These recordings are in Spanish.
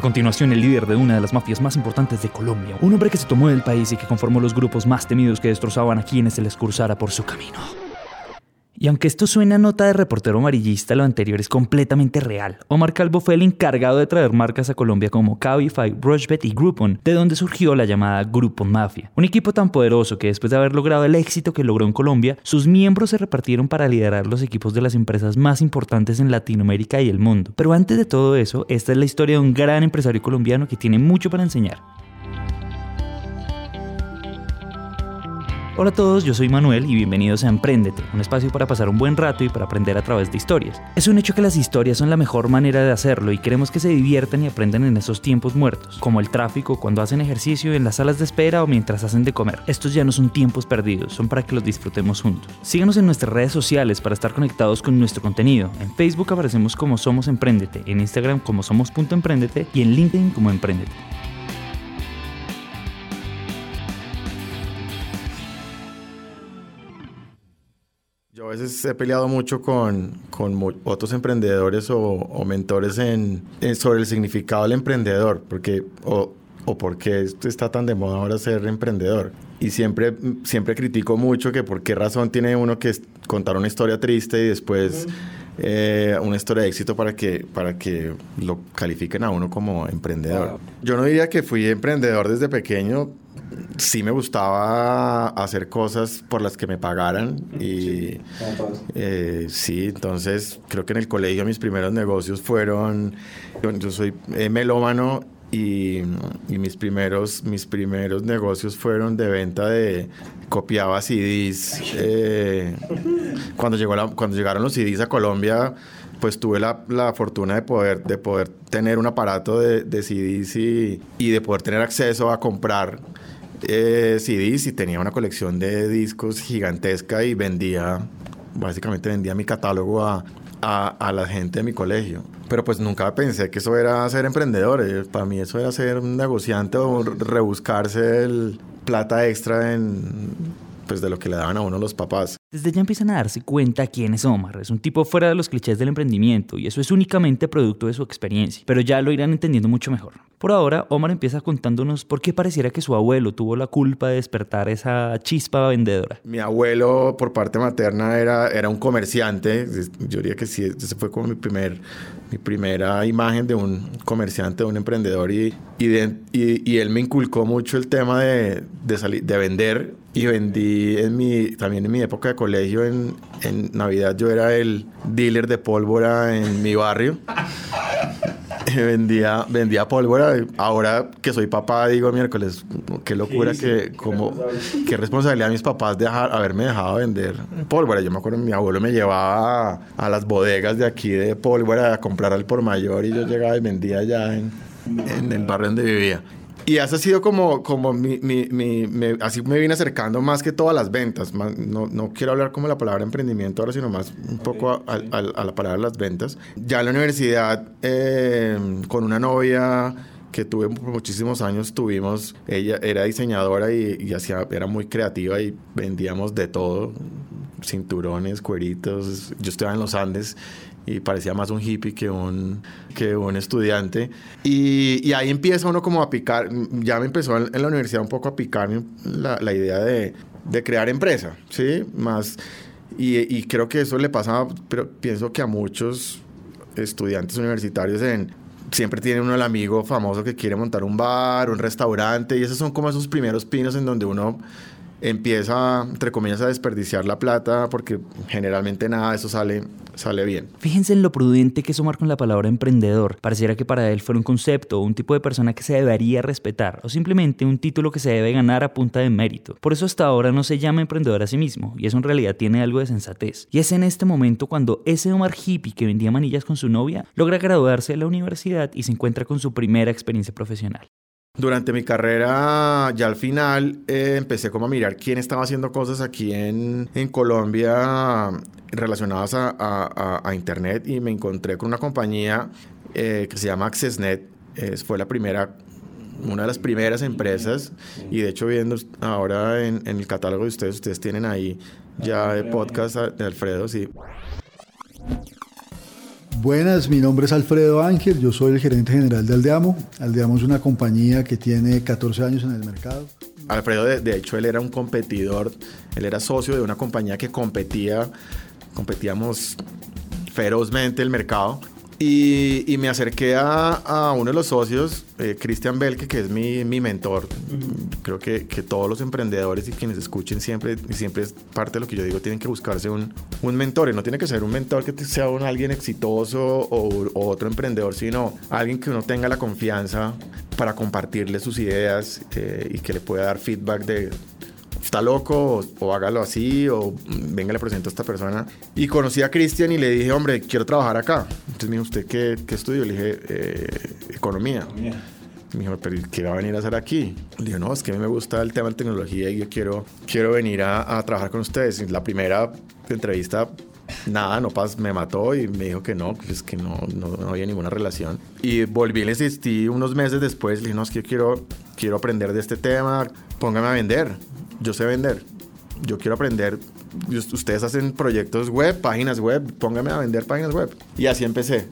A continuación, el líder de una de las mafias más importantes de Colombia, un hombre que se tomó del país y que conformó los grupos más temidos que destrozaban a quienes se les cruzara por su camino. Y aunque esto suena a nota de reportero amarillista, lo anterior es completamente real. Omar Calvo fue el encargado de traer marcas a Colombia como Cabify, Rushbet y Groupon, de donde surgió la llamada Groupon Mafia. Un equipo tan poderoso que después de haber logrado el éxito que logró en Colombia, sus miembros se repartieron para liderar los equipos de las empresas más importantes en Latinoamérica y el mundo. Pero antes de todo eso, esta es la historia de un gran empresario colombiano que tiene mucho para enseñar. Hola a todos, yo soy Manuel y bienvenidos a Emprendete, un espacio para pasar un buen rato y para aprender a través de historias. Es un hecho que las historias son la mejor manera de hacerlo y queremos que se diviertan y aprendan en esos tiempos muertos, como el tráfico, cuando hacen ejercicio, en las salas de espera o mientras hacen de comer. Estos ya no son tiempos perdidos, son para que los disfrutemos juntos. Síganos en nuestras redes sociales para estar conectados con nuestro contenido. En Facebook aparecemos como Somos Emprendete, en Instagram como Somos.emprendete y en LinkedIn como Emprendete. Veces he peleado mucho con, con otros emprendedores o, o mentores en, en, sobre el significado del emprendedor, porque, o, o por qué está tan de moda ahora ser emprendedor. Y siempre, siempre critico mucho que por qué razón tiene uno que contar una historia triste y después eh, una historia de éxito para que, para que lo califiquen a uno como emprendedor. Yo no diría que fui emprendedor desde pequeño, sí me gustaba hacer cosas por las que me pagaran y eh, sí, entonces creo que en el colegio mis primeros negocios fueron, yo, soy eh, melómano y, y, mis primeros mis primeros negocios fueron de venta de copiaba CDs eh, cuando llegó la, cuando llegaron los CDs a Colombia pues tuve la, la, fortuna de poder de poder tener un aparato de, de CDs y, y de poder tener acceso a comprar eh, CDs y tenía una colección de discos gigantesca y vendía, básicamente vendía mi catálogo a, a, la gente de mi colegio. Pero pues nunca pensé que eso era ser emprendedor. Eh, para mí eso era ser un negociante o rebuscarse el plata extra en pues de lo que le daban a uno los papás. Desde ya empiezan a darse cuenta quién es Omar. Es un tipo fuera de los clichés del emprendimiento y eso es únicamente producto de su experiencia, pero ya lo irán entendiendo mucho mejor. Por ahora, Omar empieza contándonos por qué pareciera que su abuelo tuvo la culpa de despertar esa chispa vendedora. Mi abuelo, por parte materna, era, era un comerciante. Yo diría que sí, ese fue como mi, primer, mi primera imagen de un comerciante, de un emprendedor. Y, y, y él me inculcó mucho el tema de, de, salir, de vender y vendí en mi, también en mi época de colegio, en, en Navidad yo era el dealer de pólvora en mi barrio. vendía, vendía pólvora. Ahora que soy papá, digo miércoles, qué locura, sí, sí. que, como, qué responsabilidad de mis papás dejar, haberme dejado vender pólvora. Yo me acuerdo, mi abuelo me llevaba a, a las bodegas de aquí de pólvora a comprar al por mayor y yo llegaba y vendía allá en, en el barrio donde vivía. Y eso ha sido como, como mi, mi, mi, me, así me vine acercando más que todas las ventas. Más, no, no, quiero hablar como la palabra emprendimiento ahora, sino más un poco a, a, a la palabra las ventas. Ya en la universidad, eh, con una novia que tuve por muchísimos años, tuvimos, ella era diseñadora y, y hacía, era muy creativa y vendíamos de todo, cinturones, cueritos. Yo estaba en los Andes y parecía más un hippie que un, que un estudiante. Y, y, ahí empieza uno como a picar, ya me empezó en, en la universidad un poco a picar la, la idea de, de, crear empresa, ¿sí? Más, y, y, creo que eso le pasa, pero pienso que a muchos estudiantes universitarios en, siempre tiene uno el amigo famoso que quiere montar un bar, un restaurante, y esos son como esos primeros pinos en donde uno empieza, entre comillas, a desperdiciar la plata porque generalmente nada de eso sale, sale bien. Fíjense en lo prudente que es Omar con la palabra emprendedor. Pareciera que para él fuera un concepto un tipo de persona que se debería respetar o simplemente un título que se debe ganar a punta de mérito. Por eso hasta ahora no se llama emprendedor a sí mismo y eso en realidad tiene algo de sensatez. Y es en este momento cuando ese Omar hippie que vendía manillas con su novia logra graduarse de la universidad y se encuentra con su primera experiencia profesional. Durante mi carrera, ya al final, eh, empecé como a mirar quién estaba haciendo cosas aquí en, Colombia relacionadas a, Internet y me encontré con una compañía eh, que se llama AccessNet. Fue la primera, una de las primeras empresas y de hecho viendo ahora en, el catálogo de ustedes, ustedes tienen ahí ya podcast de Alfredo, sí. Buenas, mi nombre es Alfredo Ángel, yo soy el gerente general de Aldeamo. Aldeamo es una compañía que tiene 14 años en el mercado. Alfredo, de, hecho, él era un competidor, él era socio de una compañía que competía, competíamos ferozmente el mercado y, me acerqué a, uno de los socios, eh, Cristian Belke, que es mi, mi mentor. Creo que, que, todos los emprendedores y quienes escuchen siempre, y siempre es parte de lo que yo digo, tienen que buscarse un, un mentor. Y no tiene que ser un mentor que sea un, alguien exitoso o, otro emprendedor, sino alguien que uno tenga la confianza para compartirle sus ideas eh, y que le pueda dar feedback de, está loco o, hágalo así o venga le presento a esta persona. Y conocí a Cristian y le dije, hombre, quiero trabajar acá. Entonces me dijo, ¿usted qué, qué estudio? Le dije, eh, economía. Me dijo, pero ¿qué va a venir a hacer aquí? Le dije, no, es que a mí me gusta el tema de tecnología y yo quiero, quiero venir a, a trabajar con ustedes. La primera entrevista nada, no pas, me mató y me dijo que no, pues que no, no, había ninguna relación. Y volví, le insistí unos meses después, le dije, no, es que yo quiero, quiero aprender de este tema, póngame a vender yo sé vender, yo quiero aprender, ustedes hacen proyectos web, páginas web, póngame a vender páginas web. Y así empecé.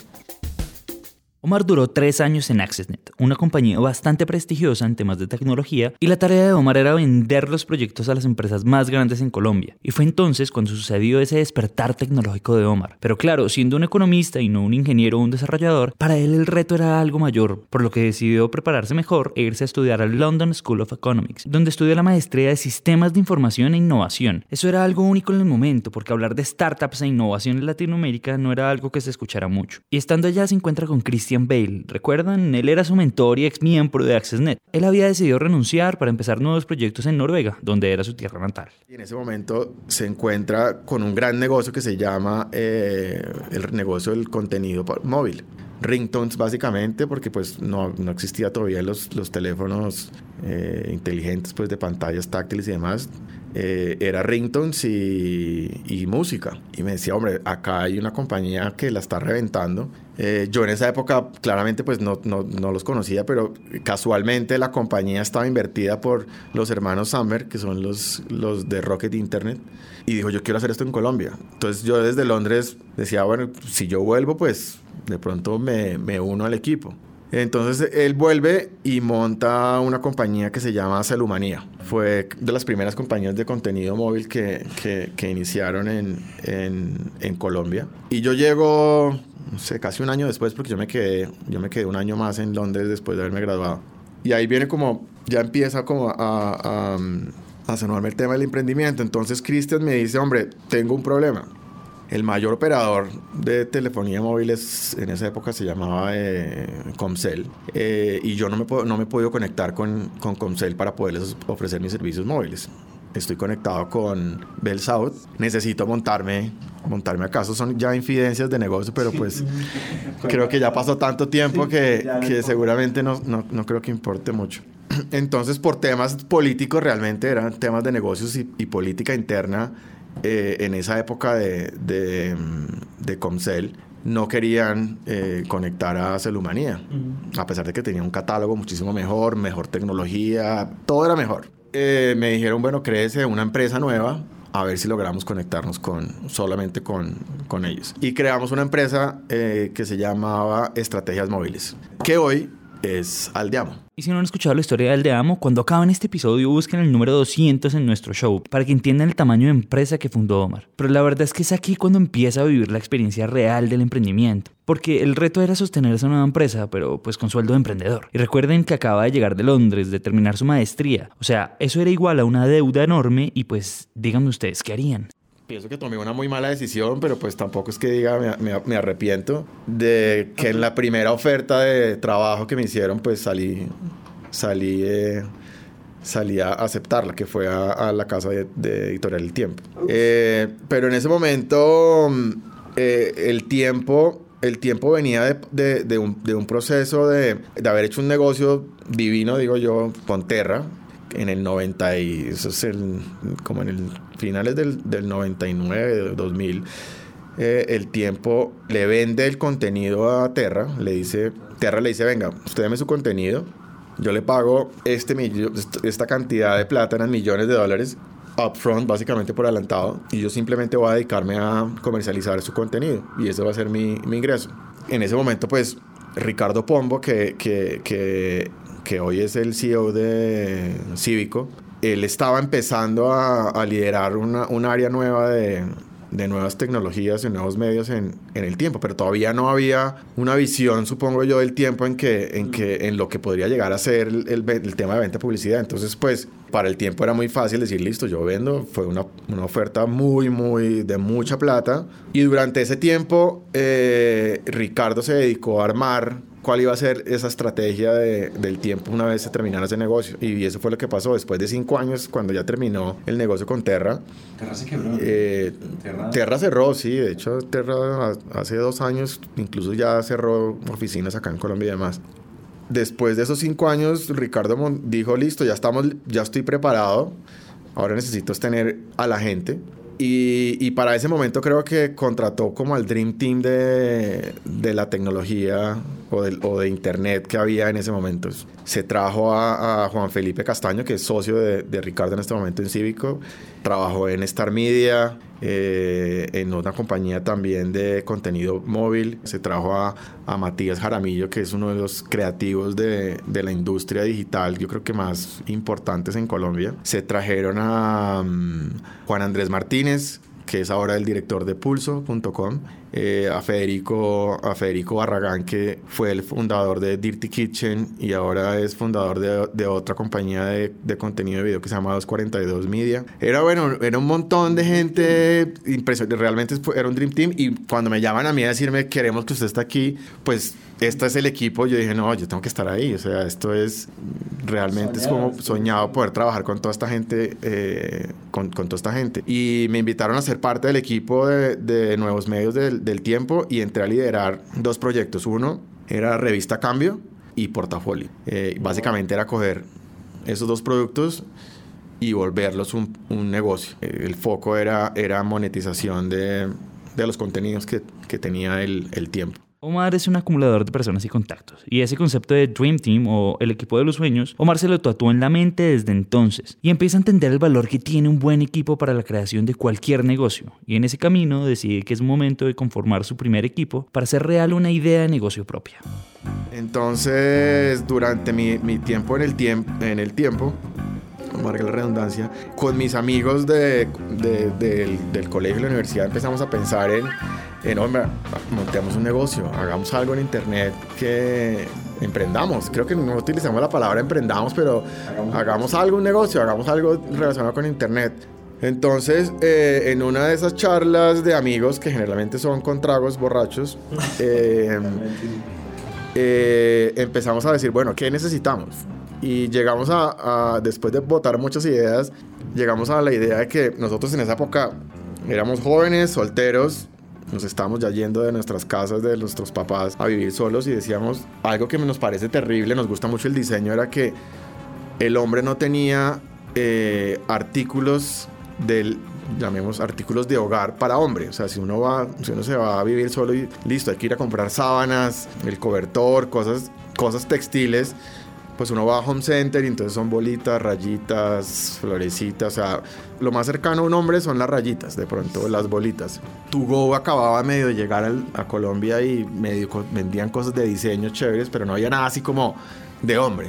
Omar duró tres años en AccessNet, una compañía bastante prestigiosa en temas de tecnología, y la tarea de Omar era vender los proyectos a las empresas más grandes en Colombia. Y fue entonces cuando sucedió ese despertar tecnológico de Omar. Pero claro, siendo un economista y no un ingeniero o un desarrollador, para él el reto era algo mayor, por lo que decidió prepararse mejor e irse a estudiar al London School of Economics, donde estudió la maestría de sistemas de información e innovación. Eso era algo único en el momento, porque hablar de startups e innovación en Latinoamérica no era algo que se escuchara mucho. Y estando allá se encuentra con Chris Christian Bale. ¿Recuerdan? Él era su mentor y ex miembro de AccessNet. Él había decidido renunciar para empezar nuevos proyectos en Noruega, donde era su tierra natal. Y en ese momento se encuentra con un gran negocio que se llama eh, el negocio del contenido móvil ringtones básicamente porque pues no, no existía todavía los, los teléfonos eh, inteligentes pues de pantallas táctiles y demás eh, era ringtones y, música y me decía hombre acá hay una compañía que la está reventando eh, yo en esa época claramente pues no, no, no, los conocía, pero casualmente la compañía estaba invertida por los hermanos Summer, que son los, los de Rocket Internet, y dijo yo quiero hacer esto en Colombia. Entonces yo desde Londres decía, bueno, si yo vuelvo pues de pronto me, me uno al equipo. Entonces él vuelve y monta una compañía que se llama Celumanía. Fue de las primeras compañías de contenido móvil que, que, iniciaron en, en, Colombia. Y yo llego sé, casi un año después, porque yo me quedé, yo me quedé un año más en Londres después de haberme graduado. Y ahí viene como, ya empieza como a, a, a el tema del emprendimiento. Entonces Cristian me dice, hombre, tengo un problema. El mayor operador de telefonía móvil en esa época se llamaba eh, Comcel. Eh, y yo no me, puedo, no me he podido conectar con, con Comcel para poderles ofrecer mis servicios móviles estoy conectado con Bell South, necesito montarme, montarme acaso son ya infidencias de negocio, pero pues creo que ya pasó tanto tiempo que, que seguramente no, no, no, creo que importe mucho. Entonces, por temas políticos, realmente eran temas de negocios y, política interna eh, en esa época de, de, de Comcel, no querían eh, conectar a Celumanía, a pesar de que tenía un catálogo muchísimo mejor, mejor tecnología, todo era mejor. Eh, me dijeron, bueno, créese una empresa nueva, a ver si logramos conectarnos con, solamente con, con ellos. Y creamos una empresa eh, que se llamaba Estrategias Móviles, que hoy es Aldeamo. Y si no han escuchado la historia de Aldeamo, cuando acaban este episodio busquen el número 200 en nuestro show para que entiendan el tamaño de empresa que fundó Omar. Pero la verdad es que es aquí cuando empieza a vivir la experiencia real del emprendimiento. Porque el reto era sostener esa nueva empresa, pero pues con sueldo de emprendedor. Y recuerden que acaba de llegar de Londres, de terminar su maestría. O sea, eso era igual a una deuda enorme y pues díganme ustedes, ¿qué harían? Pienso que tomé una muy mala decisión, pero pues tampoco es que diga me, me, arrepiento de que en la primera oferta de trabajo que me hicieron, pues salí, salí, eh, salí a aceptarla, que fue a, la casa de, editorial El Tiempo. Eh, pero en ese momento eh, el tiempo... El tiempo venía de, de, un, de un, proceso de, de haber hecho un negocio divino, digo yo, con Terra, en el 90 y eso es el, como en el finales del, del 99, 2000, eh, el tiempo le vende el contenido a Terra, le dice, Terra le dice, venga, usted deme su contenido, yo le pago este esta cantidad de plata, eran millones de dólares, upfront, básicamente por adelantado, y yo simplemente voy a dedicarme a comercializar su contenido, y ese va a ser mi, mi ingreso. en ese momento, pues, Ricardo Pombo, que, que, que, que hoy es el CEO de Cívico, él estaba empezando a, a liderar una, un área nueva de, de nuevas tecnologías y nuevos medios en, en, el tiempo, pero todavía no había una visión, supongo yo, del tiempo en que en, que, en lo que podría llegar a ser el, el, el tema de venta publicidad. Entonces, pues, para el tiempo era muy fácil decir, listo, yo vendo. Fue una, una oferta muy, muy, de mucha plata. Y durante ese tiempo, eh, Ricardo se dedicó a armar cuál iba a ser esa estrategia de, del tiempo una vez se terminara ese negocio. Y eso fue lo que pasó después de cinco años, cuando ya terminó el negocio con Terra. Terra se quebró. Eh, Terra... Terra... cerró, sí. De hecho, Terra hace dos años incluso ya cerró oficinas acá en Colombia y demás. Después de esos cinco años, Ricardo dijo, listo, ya, estamos, ya estoy preparado. Ahora necesito tener a la gente. Y, para ese momento creo que contrató como al Dream Team de, de la tecnología o de, Internet que había en ese momento. Se trajo a, a Juan Felipe Castaño, que es socio de, de, Ricardo en este momento en Cívico. Trabajó en Star Media, eh, en otra compañía también de contenido móvil. Se trajo a, a, Matías Jaramillo, que es uno de los creativos de, de, la industria digital, yo creo que más importantes en Colombia. Se trajeron a um, Juan Andrés Martínez, que es ahora el director de pulso.com, eh, a, Federico, a Federico Barragán, que fue el fundador de Dirty Kitchen y ahora es fundador de, otra compañía de, contenido de video que se llama 242 Media. Era bueno, era un montón de gente impresionante, realmente era un Dream Team y cuando me llaman a mí a decirme queremos que usted esté aquí, pues este es el equipo, yo dije, no, yo tengo que estar ahí, o sea, esto es realmente soñado. es como soñado poder trabajar con toda esta gente, eh, con, con, toda esta gente. Y me invitaron a ser parte del equipo de, de nuevos medios del, del, tiempo y entré a liderar dos proyectos. Uno era Revista Cambio y Portafolio. Eh, básicamente era coger esos dos productos y volverlos un, un negocio. El foco era, era monetización de, de los contenidos que, que tenía el, el tiempo. Omar es un acumulador de personas y contactos, y ese concepto de Dream Team o el equipo de los sueños, Omar se lo tatuó en la mente desde entonces, y empieza a entender el valor que tiene un buen equipo para la creación de cualquier negocio, y en ese camino decide que es momento de conformar su primer equipo para hacer real una idea de negocio propia. Entonces, durante mi, mi tiempo en el, tiemp en el tiempo, marca la redundancia, con mis amigos de, de, de, del colegio y la universidad empezamos a pensar en, en, hombre, montemos un negocio, hagamos algo en internet que emprendamos. Creo que no utilizamos la palabra emprendamos, pero hagamos, hagamos algo, un negocio, hagamos algo relacionado con internet. Entonces, eh, en una de esas charlas de amigos, que generalmente son con tragos borrachos, eh, eh, empezamos a decir, bueno, ¿qué necesitamos? Y llegamos a, a, después de votar muchas ideas, llegamos a la idea de que nosotros en esa época éramos jóvenes, solteros, nos estábamos ya yendo de nuestras casas, de nuestros papás, a vivir solos y decíamos, algo que nos parece terrible, nos gusta mucho el diseño, era que el hombre no tenía eh, artículos del llamemos artículos de hogar para hombre. O sea, si uno va, si uno se va a vivir solo y listo, hay que ir a comprar sábanas, el cobertor, cosas, cosas textiles pues uno va a Home Center y entonces son bolitas, rayitas, florecitas, o sea, lo más cercano a un hombre son las rayitas, de pronto las bolitas. Tugo acababa medio de llegar a Colombia y medio vendían cosas de diseño chéveres, pero no había nada así como de hombre.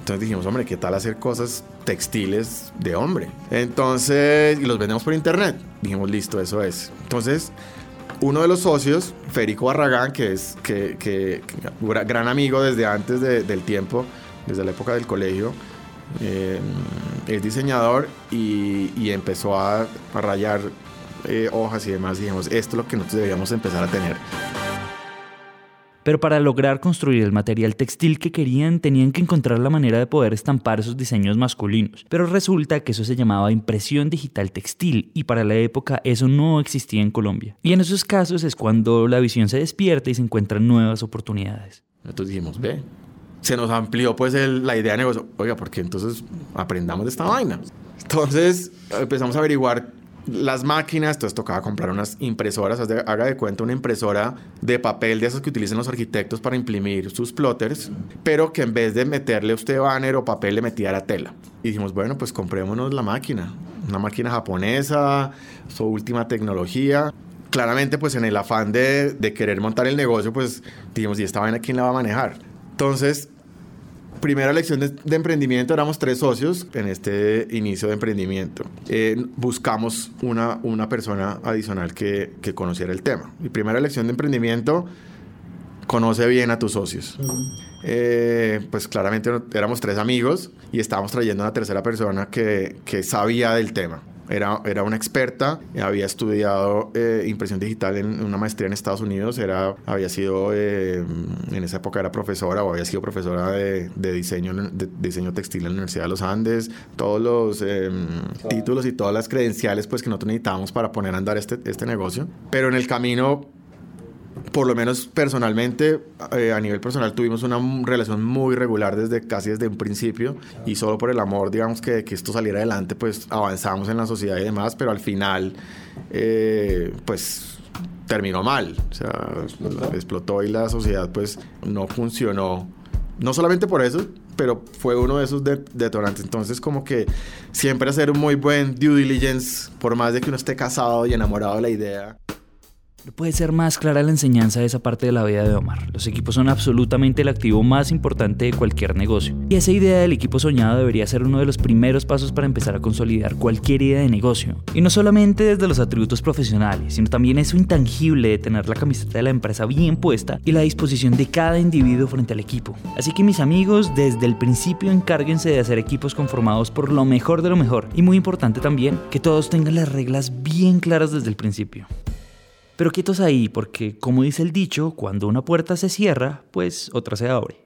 Entonces dijimos, hombre, ¿qué tal hacer cosas textiles de hombre? Entonces, y los vendemos por internet. Dijimos, listo, eso es. Entonces, uno de los socios, Federico Barragán, que es que, que, gran amigo desde antes de, del tiempo, desde la época del colegio, eh, es diseñador y, y empezó a, a rayar eh, hojas y demás. Y dijimos, esto es lo que nosotros deberíamos empezar a tener. Pero para lograr construir el material textil que querían tenían que encontrar la manera de poder estampar esos diseños masculinos. Pero resulta que eso se llamaba impresión digital textil y para la época eso no existía en Colombia. Y en esos casos es cuando la visión se despierta y se encuentran nuevas oportunidades. Nosotros dijimos, ve, se nos amplió pues la idea de negocio. Oiga, porque entonces aprendamos de esta vaina. Entonces empezamos a averiguar las máquinas, entonces tocaba comprar unas impresoras, haga de cuenta una impresora de papel de esas que utilizan los arquitectos para imprimir sus plotters, pero que en vez de meterle usted banner o papel le metiera tela. Y dijimos, bueno, pues comprémonos la máquina, una máquina japonesa, su última tecnología. claramente pues en el afán de, de querer montar el negocio, pues dijimos, ¿y esta vaina quién la va a manejar? Entonces, primera lección de, emprendimiento, éramos tres socios en este inicio de emprendimiento. Eh, buscamos una, una persona adicional que, que, conociera el tema. Mi primera lección de emprendimiento, conoce bien a tus socios. Eh, pues claramente éramos tres amigos y estábamos trayendo a una tercera persona que, que sabía del tema. Era, era una experta, había estudiado eh, impresión digital en una maestría en Estados Unidos, era, había sido, eh, en esa época era profesora o había sido profesora de, diseño, de diseño textil en la Universidad de los Andes, todos los em, títulos y todas las credenciales pues, que nosotros necesitábamos para poner a andar este, este negocio. Pero en el camino por lo menos personalmente, eh, a nivel personal, tuvimos una relación muy regular desde casi desde un principio y solo por el amor, digamos, que, que esto saliera adelante, pues avanzamos en la sociedad y demás, pero al final, eh, pues terminó mal, o sea, explotó. explotó y la sociedad pues no funcionó, no solamente por eso, pero fue uno de esos detonantes. Entonces, como que siempre hacer un muy buen due diligence, por más de que uno esté casado y enamorado de la idea puede ser más clara la enseñanza de esa parte de la vida de Omar. Los equipos son absolutamente el activo más importante de cualquier negocio. Y esa idea del equipo soñado debería ser uno de los primeros pasos para empezar a consolidar cualquier idea de negocio. Y no solamente desde los atributos profesionales, sino también eso intangible de tener la camiseta de la empresa bien puesta y la disposición de cada individuo frente al equipo. Así que mis amigos, desde el principio encárguense de hacer equipos conformados por lo mejor de lo mejor. Y muy importante también, que todos tengan las reglas bien claras desde el principio. Pero quietos ahí, porque como dice el dicho, cuando una puerta se cierra, pues otra se abre.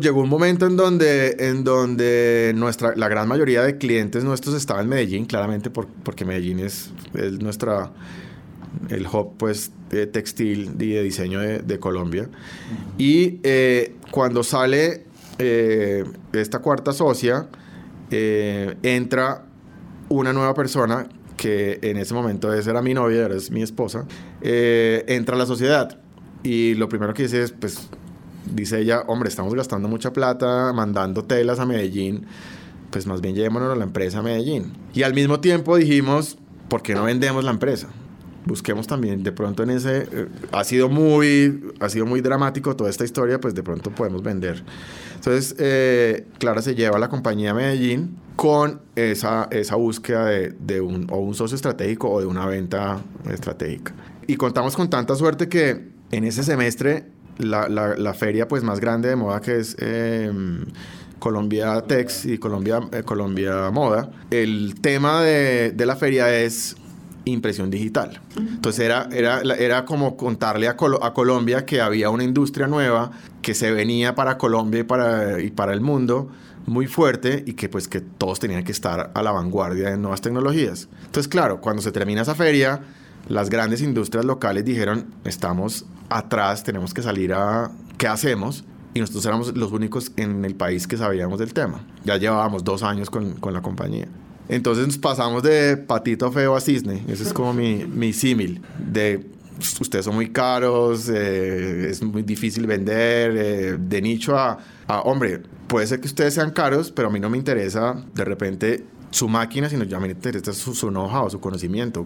Llegó un momento en donde, en donde nuestra, la gran mayoría de clientes nuestros estaba en Medellín, claramente porque Medellín es, es nuestra, el hub pues, de textil y de diseño de, Colombia. Y eh, cuando sale eh, esta cuarta socia, eh, entra una nueva persona que en ese momento esa era mi novia, ahora es mi esposa, eh, entra a la sociedad. Y lo primero que dice es, pues, dice ella, hombre, estamos gastando mucha plata mandando telas a Medellín, pues más bien llevémonos a la empresa a Medellín. Y al mismo tiempo dijimos, ¿por qué no vendemos la empresa? busquemos también de pronto en ese eh, ha sido muy ha sido muy dramático toda esta historia pues de pronto podemos vender entonces eh, Clara se lleva a la compañía Medellín con esa, esa búsqueda de, de un, o un socio estratégico o de una venta estratégica y contamos con tanta suerte que en ese semestre la, la, feria pues más grande de moda que es em, Colombia Tex y Colombia, eh, Colombia Moda. El tema de, de la feria es impresión digital. Entonces era, era, era como contarle a, a, Colombia que había una industria nueva que se venía para Colombia y para, y para el mundo muy fuerte y que pues que todos tenían que estar a la vanguardia de nuevas tecnologías. Entonces claro, cuando se termina esa feria, las grandes industrias locales dijeron, estamos atrás, tenemos que salir a... ¿Qué hacemos? Y nosotros éramos los únicos en el país que sabíamos del tema. Ya llevábamos dos años con, con la compañía. Entonces nos pasamos de patito feo a cisne. Ese es como mi, mi símil. De ustedes son muy caros, eh, es muy difícil vender, eh, de nicho a, a, hombre, puede ser que ustedes sean caros, pero a mí no me interesa de repente su máquina, sino ya me interesa su, su know-how, su conocimiento.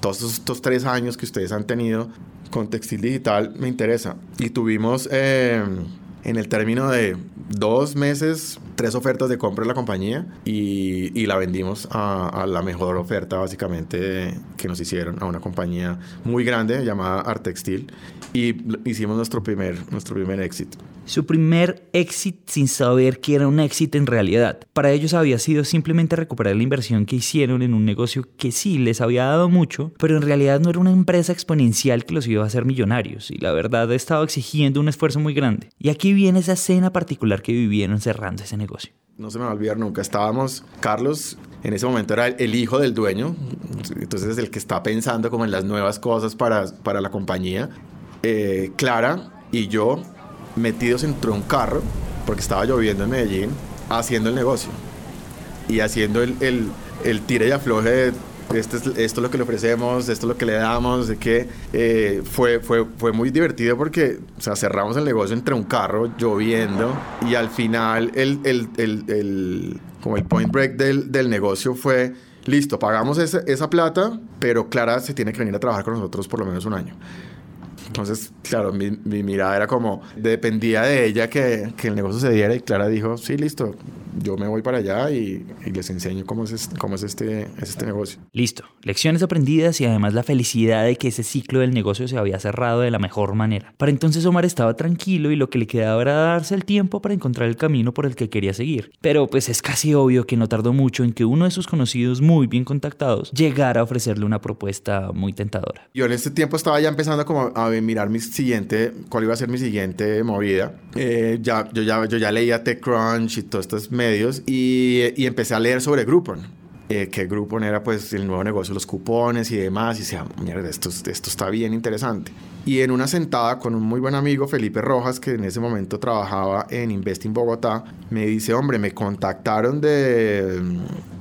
Todos estos, tres años que ustedes han tenido con textil digital me interesa. Y tuvimos eh, en el término de dos meses, tres ofertas de compra en la compañía y, la vendimos a, la mejor oferta básicamente que nos hicieron a una compañía muy grande llamada Artextil y hicimos nuestro primer, nuestro primer éxito. Su primer éxito sin saber que era un éxito en realidad. Para ellos había sido simplemente recuperar la inversión que hicieron en un negocio que sí les había dado mucho, pero en realidad no era una empresa exponencial que los iba a hacer millonarios y la verdad estaba exigiendo un esfuerzo muy grande. Y aquí viene esa escena particular que vivieron cerrando ese negocio. No se me va a olvidar nunca. Estábamos, Carlos, en ese momento era el hijo del dueño, entonces es el que está pensando como en las nuevas cosas para, para la compañía. Eh, Clara y yo metidos dentro de un carro, porque estaba lloviendo en Medellín, haciendo el negocio y haciendo el, el, el tire y afloje de esto es, esto es lo que le ofrecemos, esto es lo que le damos, de que eh, fue, fue, fue muy divertido porque o sea, cerramos el negocio entre un carro lloviendo y al final el, el, el, el como el point break del, del negocio fue listo, pagamos esa plata, pero Clara se tiene que venir a trabajar con nosotros por lo menos un año. Entonces, claro, mi, mirada era como, dependía de ella que, que, el negocio se diera y Clara dijo, sí, listo, yo me voy para allá y, les enseño cómo es, cómo es, este, este negocio. Listo, lecciones aprendidas y además la felicidad de que ese ciclo del negocio se había cerrado de la mejor manera. Para entonces Omar estaba tranquilo y lo que le quedaba era darse el tiempo para encontrar el camino por el que quería seguir. Pero pues es casi obvio que no tardó mucho en que uno de sus conocidos muy bien contactados llegara a ofrecerle una propuesta muy tentadora. Yo en este tiempo estaba ya empezando como a mirar mi siguiente, cuál iba a ser mi siguiente movida. Eh, ya, yo, ya, yo ya leía TechCrunch y todos estos medios y, y empecé a leer sobre Groupon. Eh, que Groupon era pues el nuevo negocio, los cupones y demás, y decía, mierda, esto, esto está bien interesante. Y en una sentada con un muy buen amigo, Felipe Rojas, que en ese momento trabajaba en Investing Bogotá, me dice, hombre, me contactaron de,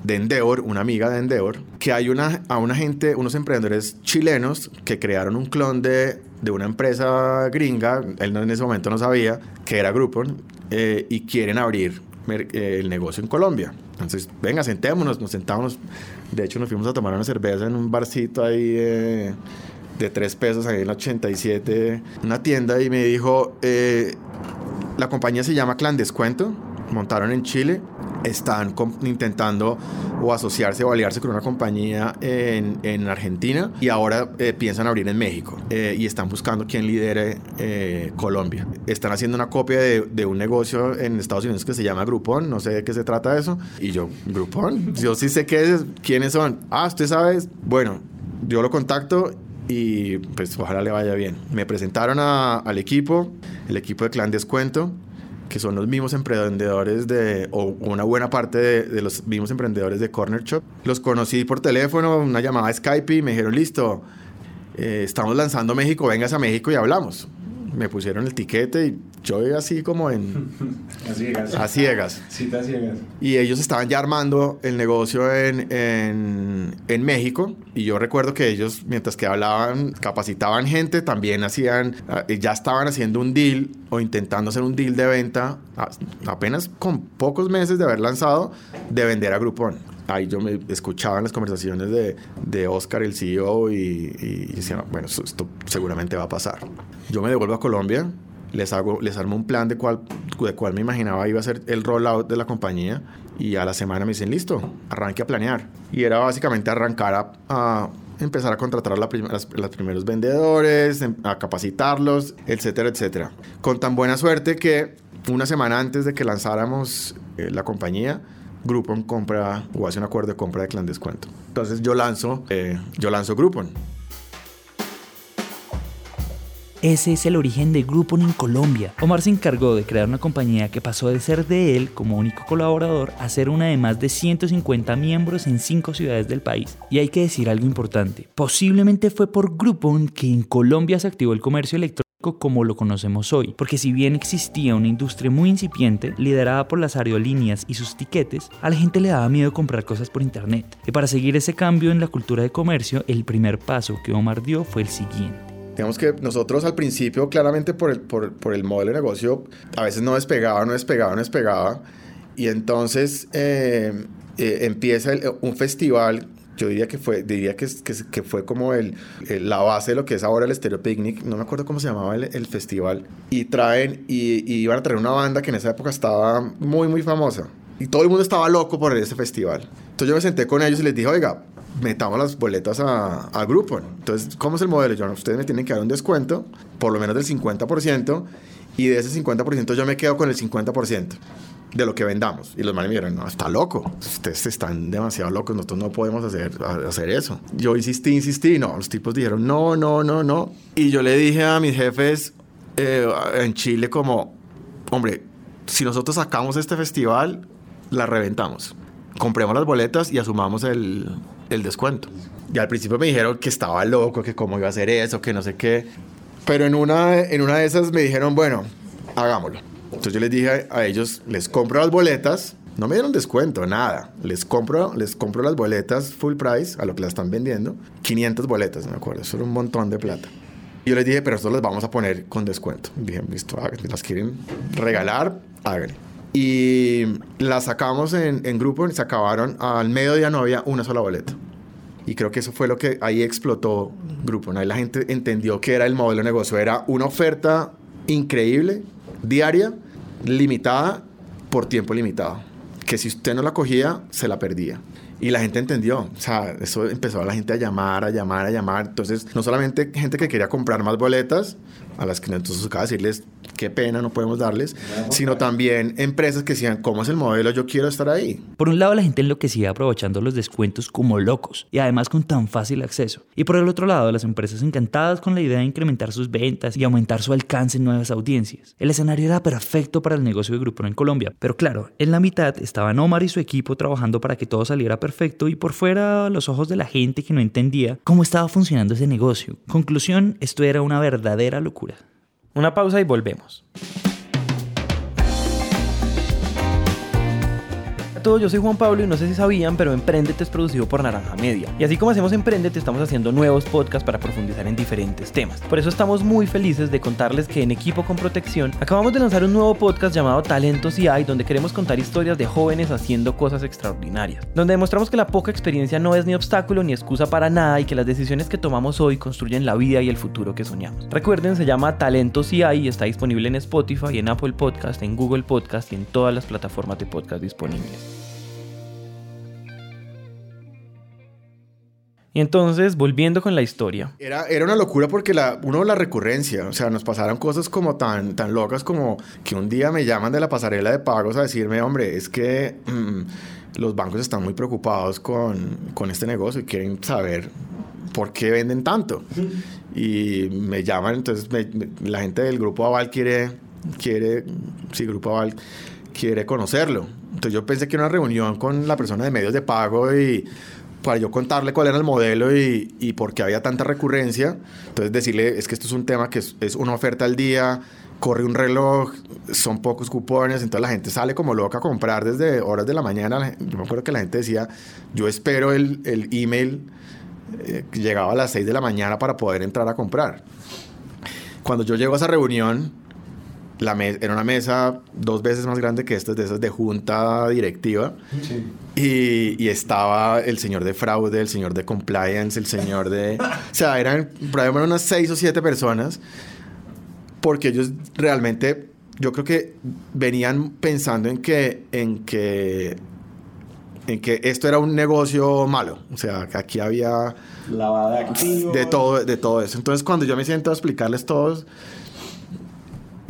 de Endeavor, una amiga de Endeavor, que hay una, a una gente, unos emprendedores chilenos que crearon un clon de, de una empresa gringa, él en ese momento no sabía, que era Groupon, eh, y quieren abrir eh, el negocio en Colombia. Entonces, venga, sentémonos, nos sentamos. De hecho, nos fuimos a tomar una cerveza en un barcito ahí de tres pesos, ahí en la 87, una tienda, y me dijo, eh, la compañía se llama Clan Descuento, montaron en Chile están intentando o asociarse o aliarse con una compañía en, en Argentina y ahora eh, piensan abrir en México eh, y están buscando quién lidere eh, Colombia. Están haciendo una copia de, de, un negocio en Estados Unidos que se llama Groupon, no sé de qué se trata eso. Y yo, Groupon, yo sí sé qué es, quiénes son. Ah, usted sabe, bueno, yo lo contacto y pues ojalá le vaya bien. Me presentaron a, al equipo, el equipo de Clan Descuento que son los mismos emprendedores de, o una buena parte de, los mismos emprendedores de Corner Shop. Los conocí por teléfono, una llamada Skype y me dijeron, listo, eh, estamos lanzando México, vengas a México y hablamos me pusieron el tiquete y yo así como en... a ciegas. A ciegas. Cita ciegas. Y ellos estaban ya armando el negocio en, en, en, México y yo recuerdo que ellos, mientras que hablaban, capacitaban gente, también hacían, ah, ya estaban haciendo un deal o intentando hacer un deal de venta, apenas con pocos meses de haber lanzado, de vender a Groupon ahí yo me escuchaba en las conversaciones de, de Oscar, el CEO, y, y, decía, bueno, esto, seguramente va a pasar. Yo me devuelvo a Colombia, les, hago, les armo un plan de cuál, de cuál me imaginaba iba a ser el rollout de la compañía, y a la semana me dicen, listo, arranque a planear. Y era básicamente arrancar a, empezar a contratar a los primeros vendedores, em, a capacitarlos, etcétera, etcétera. Con tan buena suerte que una semana antes de que lanzáramos eh, la compañía, Groupon compra o hace un acuerdo de compra de clan descuento. Entonces yo lanzo, eh, yo lanzo Groupon. Ese es el origen de Groupon en Colombia. Omar se encargó de crear una compañía que pasó de ser de él como único colaborador a ser una de más de 150 miembros en 5 ciudades del país. Y hay que decir algo importante. Posiblemente fue por Groupon que en Colombia se activó el comercio electrónico como lo conocemos hoy, porque si bien existía una industria muy incipiente, liderada por las aerolíneas y sus tiquetes, a la gente le daba miedo comprar cosas por internet. Y para seguir ese cambio en la cultura de comercio, el primer paso que Omar dio fue el siguiente. Digamos que nosotros al principio, claramente por el, por, por el modelo de negocio, a veces no despegaba, no despegaba, no despegaba. Y entonces eh, eh, empieza un festival yo diría que fue, diría que, que, que fue como el, la base de lo que es ahora el Stereo Picnic, no me acuerdo cómo se llamaba el, el festival, y traen, y, y, iban a traer una banda que en esa época estaba muy, muy famosa, y todo el mundo estaba loco por ese festival. Entonces yo me senté con ellos y les dije, oiga, metamos las boletas a, a Groupon. Entonces, ¿cómo es el modelo? Yo, ustedes me tienen que dar un descuento, por lo menos del 50%, y de ese 50% yo me quedo con el 50% de lo que vendamos. Y los manes me dijeron, no, está loco. Ustedes están demasiado locos, nosotros no podemos hacer, hacer eso. Yo insistí, insistí, no, los tipos dijeron, no, no, no, no. Y yo le dije a mis jefes eh, en Chile como, hombre, si nosotros sacamos este festival, la reventamos. Compremos las boletas y asumamos el, el descuento. Y al principio me dijeron que estaba loco, que cómo iba a hacer eso, que no sé qué. Pero en una, en una de esas me dijeron, bueno, hagámoslo. Entonces yo les dije a ellos, les compro las boletas, no me dieron descuento, nada. Les compro, les compro las boletas full price a lo que las están vendiendo. 500 boletas, me acuerdo. Eso era un montón de plata. Yo les dije, pero esto las vamos a poner con descuento. dije, listo, las quieren regalar, háganlo. Y la sacamos en, en grupo y se acabaron. Al mediodía no había una sola boleta. Y creo que eso fue lo que ahí explotó Grupo. Ahí la gente entendió que era el modelo de negocio. Era una oferta increíble, diaria, limitada, por tiempo limitado. Que si usted no la cogía, se la perdía. Y la gente entendió, o sea, eso empezó a la gente a llamar, a llamar, a llamar. Entonces, no solamente gente que quería comprar más boletas, a las que entonces acaba de decirles, qué pena, no podemos darles, sino también empresas que decían, ¿cómo es el modelo? Yo quiero estar ahí. Por un lado, la gente enloquecía aprovechando los descuentos como locos y además con tan fácil acceso. Y por el otro lado, las empresas encantadas con la idea de incrementar sus ventas y aumentar su alcance en nuevas audiencias. El escenario era perfecto para el negocio de Grupo en Colombia, pero claro, en la mitad estaban Omar y su equipo trabajando para que todo saliera perfecto y por fuera los ojos de la gente que no entendía cómo estaba funcionando ese negocio. Conclusión, esto era una verdadera locura. Una pausa y volvemos. Todos, yo soy Juan Pablo y no sé si sabían, pero Emprendete es producido por Naranja Media. Y así como hacemos Emprendete, estamos haciendo nuevos podcasts para profundizar en diferentes temas. Por eso estamos muy felices de contarles que en Equipo con Protección acabamos de lanzar un nuevo podcast llamado Talentos y hay, donde queremos contar historias de jóvenes haciendo cosas extraordinarias. Donde demostramos que la poca experiencia no es ni obstáculo ni excusa para nada y que las decisiones que tomamos hoy construyen la vida y el futuro que soñamos. Recuerden, se llama Talentos y hay y está disponible en Spotify, en Apple Podcast, en Google Podcast y en todas las plataformas de podcast disponibles. Y entonces, volviendo con la historia. Era, era una locura porque la, uno, la recurrencia, o sea, nos pasaron cosas como tan, tan locas como que un día me llaman de la pasarela de pagos a decirme, hombre, es que mm, los bancos están muy preocupados con, con este negocio y quieren saber por qué venden tanto. Y me llaman, entonces la gente del Grupo Aval quiere, quiere, sí, Grupo Aval quiere conocerlo. Entonces yo pensé que era una reunión con la persona de medios de pago y para yo contarle cuál era el modelo y, y por qué había tanta recurrencia. Entonces decirle, es que esto es un tema que es, es, una oferta al día, corre un reloj, son pocos cupones, entonces la gente sale como loca a comprar desde horas de la mañana. Yo me acuerdo que la gente decía, yo espero el, el email eh, llegaba a las 6 de la mañana para poder entrar a comprar. Cuando yo llego a esa reunión, la era una mesa dos veces más grande que estas de esas de junta directiva. Y, y, estaba el señor de fraude, el señor de compliance, el señor de... o sea, eran probablemente unas seis o siete personas porque ellos realmente, yo creo que venían pensando en que, en que, en que esto era un negocio malo. O sea, que aquí había... Lavada de activos. De todo, de todo eso. Entonces, cuando yo me siento a explicarles todos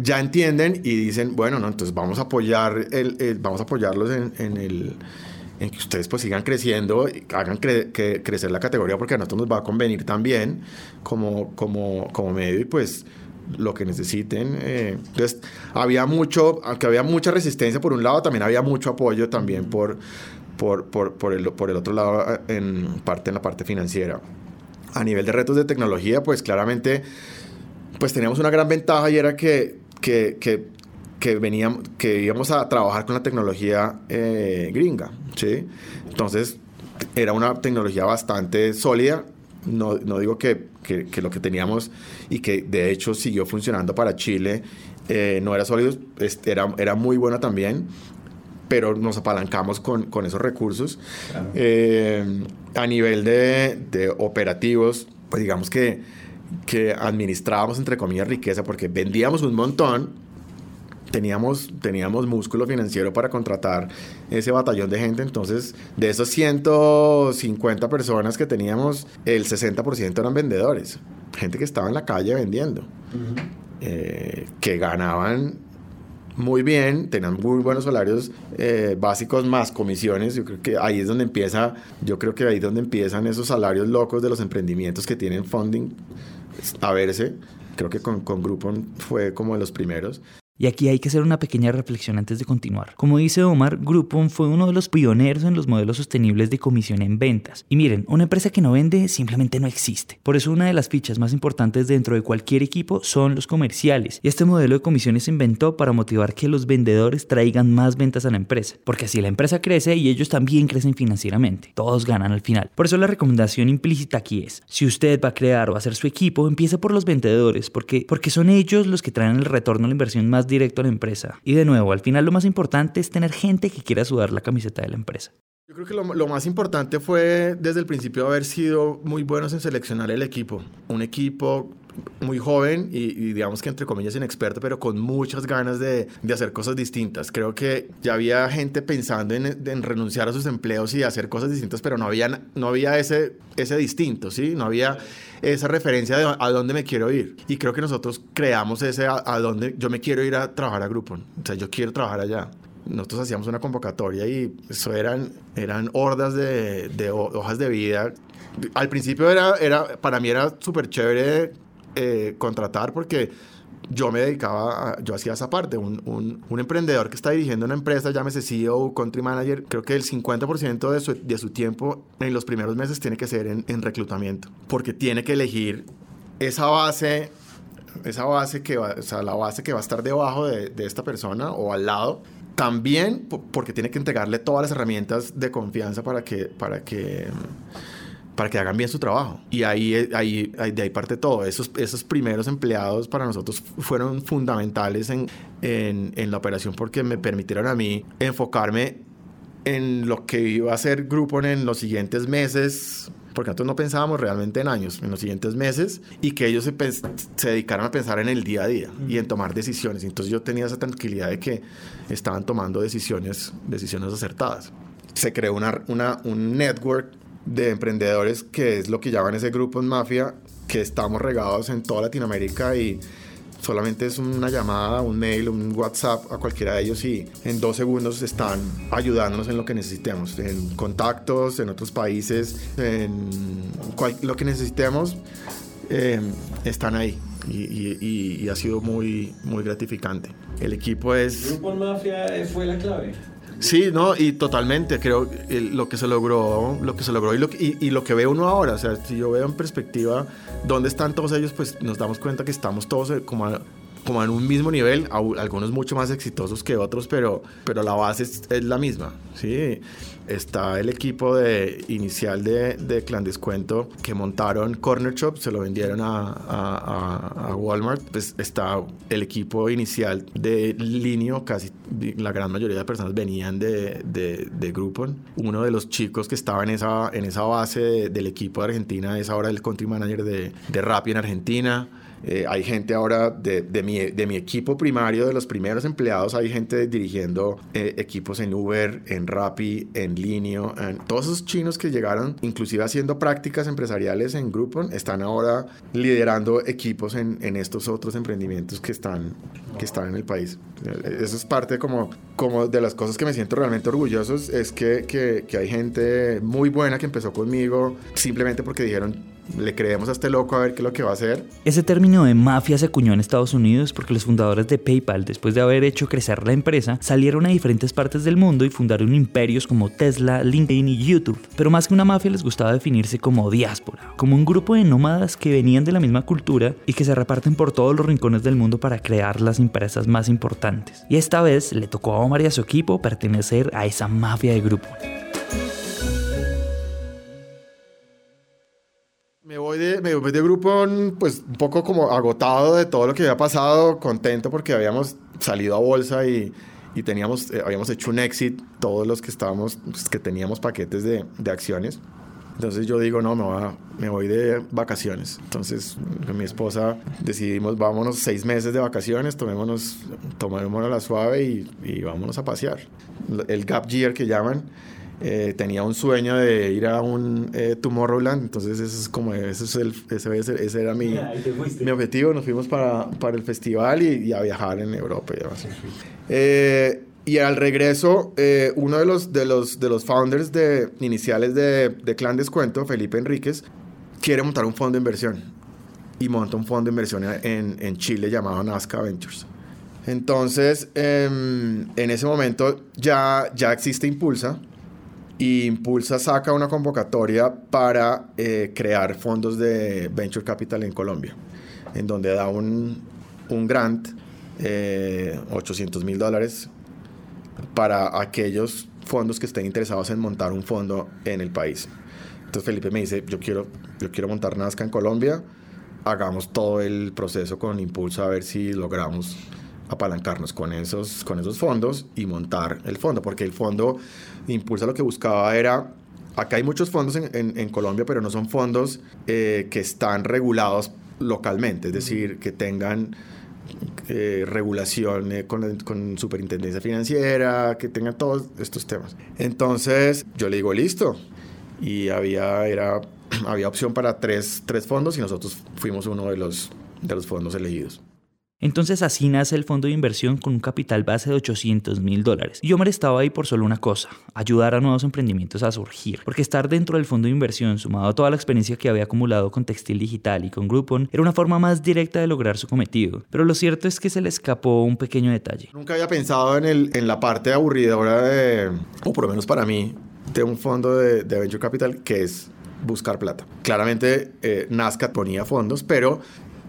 ya entienden y dicen, bueno, no, entonces vamos a apoyar el, vamos a apoyarlos en, en, el en que ustedes pues sigan creciendo, hagan que crecer la categoría porque a nosotros nos va a convenir también como, como, como medio y pues lo que necesiten. Eh. Entonces, había mucho, aunque había mucha resistencia por un lado, también había mucho apoyo también por, por, por, por, el, por el otro lado, en parte en la parte financiera. A nivel de retos de tecnología, pues claramente, pues teníamos una gran ventaja y era que que, que, que, veníamos, que íbamos a trabajar con la tecnología eh, gringa, ¿sí? Entonces, era una tecnología bastante sólida. No, no digo que, que, lo que teníamos y que de hecho siguió funcionando para Chile eh, no era sólido, era, era muy buena también, pero nos apalancamos con, con esos recursos. Eh, a nivel de, de operativos, pues digamos que que administrábamos, entre comillas, riqueza porque vendíamos un montón, teníamos, teníamos músculo financiero para contratar ese batallón de gente, entonces de esos 150 personas que teníamos, el 60% eran vendedores, gente que estaba en la calle vendiendo, eh, que ganaban muy bien, tenían muy buenos salarios eh, básicos más comisiones. Yo creo que ahí es donde empieza, yo creo que ahí es donde empiezan esos salarios locos de los emprendimientos que tienen funding a verse. Creo que con, con Groupon fue como de los primeros. Y aquí hay que hacer una pequeña reflexión antes de continuar. Como dice Omar, Groupon fue uno de los pioneros en los modelos sostenibles de comisión en ventas. Y miren, una empresa que no vende simplemente no existe. Por eso una de las fichas más importantes dentro de cualquier equipo son los comerciales. Y este modelo de comisiones se inventó para motivar que los vendedores traigan más ventas a la empresa. Porque así la empresa crece y ellos también crecen financieramente. Todos ganan al final. Por eso la recomendación implícita aquí es, si usted va a crear o hacer su equipo, empiece por los vendedores, porque, porque son ellos los que traen el retorno a la inversión más directo a la empresa. Y de nuevo, al final lo más importante es tener gente que quiera sudar la camiseta de la empresa. Yo creo que lo, más importante fue desde el principio haber sido muy buenos en seleccionar el equipo. Un equipo muy joven y, y, digamos que entre comillas inexperto, pero con muchas ganas de, de, hacer cosas distintas. Creo que ya había gente pensando en, en, renunciar a sus empleos y hacer cosas distintas, pero no había, no había ese, ese distinto, ¿sí? No había esa referencia de a dónde me quiero ir. Y creo que nosotros creamos ese a, a dónde yo me quiero ir a trabajar a grupo. O sea, yo quiero trabajar allá nosotros hacíamos una convocatoria y eso eran, eran hordas de, de hojas de vida. Al principio era, era para mí era súper chévere eh, contratar porque yo me dedicaba, a, yo hacía esa parte, un, un, un, emprendedor que está dirigiendo una empresa, llámese CEO, country manager, creo que el 50% de su, de su tiempo en los primeros meses tiene que ser en, en reclutamiento, porque tiene que elegir esa base esa base que va, o sea, la base que va a estar debajo de, de esta persona o al lado también porque tiene que entregarle todas las herramientas de confianza para que, para que, para que hagan bien su trabajo. Y ahí, ahí, ahí de ahí parte todo. Esos, esos primeros empleados para nosotros fueron fundamentales en, en, en la operación porque me permitieron a mí enfocarme en lo que iba a ser Groupon en los siguientes meses, porque nosotros no pensábamos realmente en años, en los siguientes meses, y que ellos se, se dedicaran a pensar en el día a día y en tomar decisiones. Entonces yo tenía esa tranquilidad de que estaban tomando decisiones, decisiones acertadas. Se creó una, una, un network de emprendedores que es lo que llaman ese grupo en Mafia, que estamos regados en toda Latinoamérica y solamente es una llamada, un mail, un WhatsApp a cualquiera de ellos y en dos segundos están ayudándonos en lo que necesitemos, en contactos, en otros países, en cual, lo que necesitemos, eh, están ahí. Y, y, y, ha sido muy, muy gratificante. El equipo es... Grupo Mafia fue la clave. Sí, no, y totalmente, creo el, lo que se logró, lo que se logró y lo, y, y lo que ve uno ahora, o sea, si yo veo en perspectiva dónde están todos ellos, pues nos damos cuenta que estamos todos como, a, como en un mismo nivel, algunos mucho más exitosos que otros, pero, pero la base es, es la misma, ¿sí? Está el equipo de, inicial de, de Clan Descuento que montaron Corner Shop, se lo vendieron a, a, a, Walmart. Pues está el equipo inicial de Linio, casi la gran mayoría de personas venían de, de, de Groupon. Uno de los chicos que estaba en esa, en esa base de, del equipo de Argentina es ahora el country manager de, de Rappi en Argentina. Eh, hay gente ahora de, de, mi, de, mi, equipo primario, de los primeros empleados, hay gente dirigiendo eh, equipos en Uber, en Rappi, en Linio. En, todos esos chinos que llegaron, inclusive haciendo prácticas empresariales en Groupon, están ahora liderando equipos en, en estos otros emprendimientos que están, que están en el país. Eso es parte como, como de las cosas que me siento realmente orgulloso, es que, que, que hay gente muy buena que empezó conmigo simplemente porque dijeron, le creemos a este loco a ver qué es lo que va a hacer. Ese término de mafia se acuñó en Estados Unidos porque los fundadores de PayPal, después de haber hecho crecer la empresa, salieron a diferentes partes del mundo y fundaron imperios como Tesla, LinkedIn y YouTube. Pero más que una mafia les gustaba definirse como diáspora, como un grupo de nómadas que venían de la misma cultura y que se reparten por todos los rincones del mundo para crear las empresas más importantes. Y esta vez le tocó a Omar y a su equipo pertenecer a esa mafia de grupo. Me voy, de, me voy de grupo pues un poco como agotado de todo lo que había pasado, contento porque habíamos salido a bolsa y, y teníamos, eh, habíamos hecho un exit, todos los que estábamos, pues, que teníamos paquetes de, de, acciones. Entonces yo digo, no, me, va, me voy de vacaciones. Entonces con mi esposa decidimos, vámonos seis meses de vacaciones, tomémonos, tomémonos la suave y, y vámonos a pasear. El gap year que llaman. Eh, tenía un sueño de ir a un eh, Tomorrowland, entonces es como, ese, es el, ese, era mi, mi objetivo, nos fuimos para, para el festival y, y, a viajar en Europa y demás. Eh, y al regreso, uno de los, de, los, de los founders de, iniciales de, de Clan Descuento, Felipe Enríquez, quiere montar un fondo de inversión y monta un fondo de inversión en, en Chile llamado Nazca Ventures. Entonces, eh, en ese momento ya, ya existe Impulsa, y Impulsa saca una convocatoria para eh, crear fondos de Venture Capital en Colombia, en donde da un, un grant, eh, 800 mil dólares, para aquellos fondos que estén interesados en montar un fondo en el país. Entonces Felipe me dice, yo quiero, yo quiero montar Nazca en Colombia, hagamos todo el proceso con Impulsa a ver si logramos apalancarnos con esos, con esos fondos y montar el fondo, porque el fondo impulsa lo que buscaba era acá hay muchos fondos en, en, en Colombia, pero no son fondos eh, que están regulados localmente, es decir, que tengan eh, regulación eh, con, con, superintendencia financiera, que tengan todos estos temas. Entonces yo le digo, listo. Y había, era, había opción para tres, tres fondos y nosotros fuimos uno de los, de los fondos elegidos. Entonces así nace el fondo de inversión con un capital base de 800 mil dólares. Y Omar estaba ahí por solo una cosa, ayudar a nuevos emprendimientos a surgir. Porque estar dentro del fondo de inversión, sumado a toda la experiencia que había acumulado con Textil Digital y con Groupon, era una forma más directa de lograr su cometido. Pero lo cierto es que se le escapó un pequeño detalle. Nunca había pensado en, el, en la parte aburridora de, o por lo menos para mí, de un fondo de, Venture Capital que es buscar plata. Claramente eh, Nazca ponía fondos, pero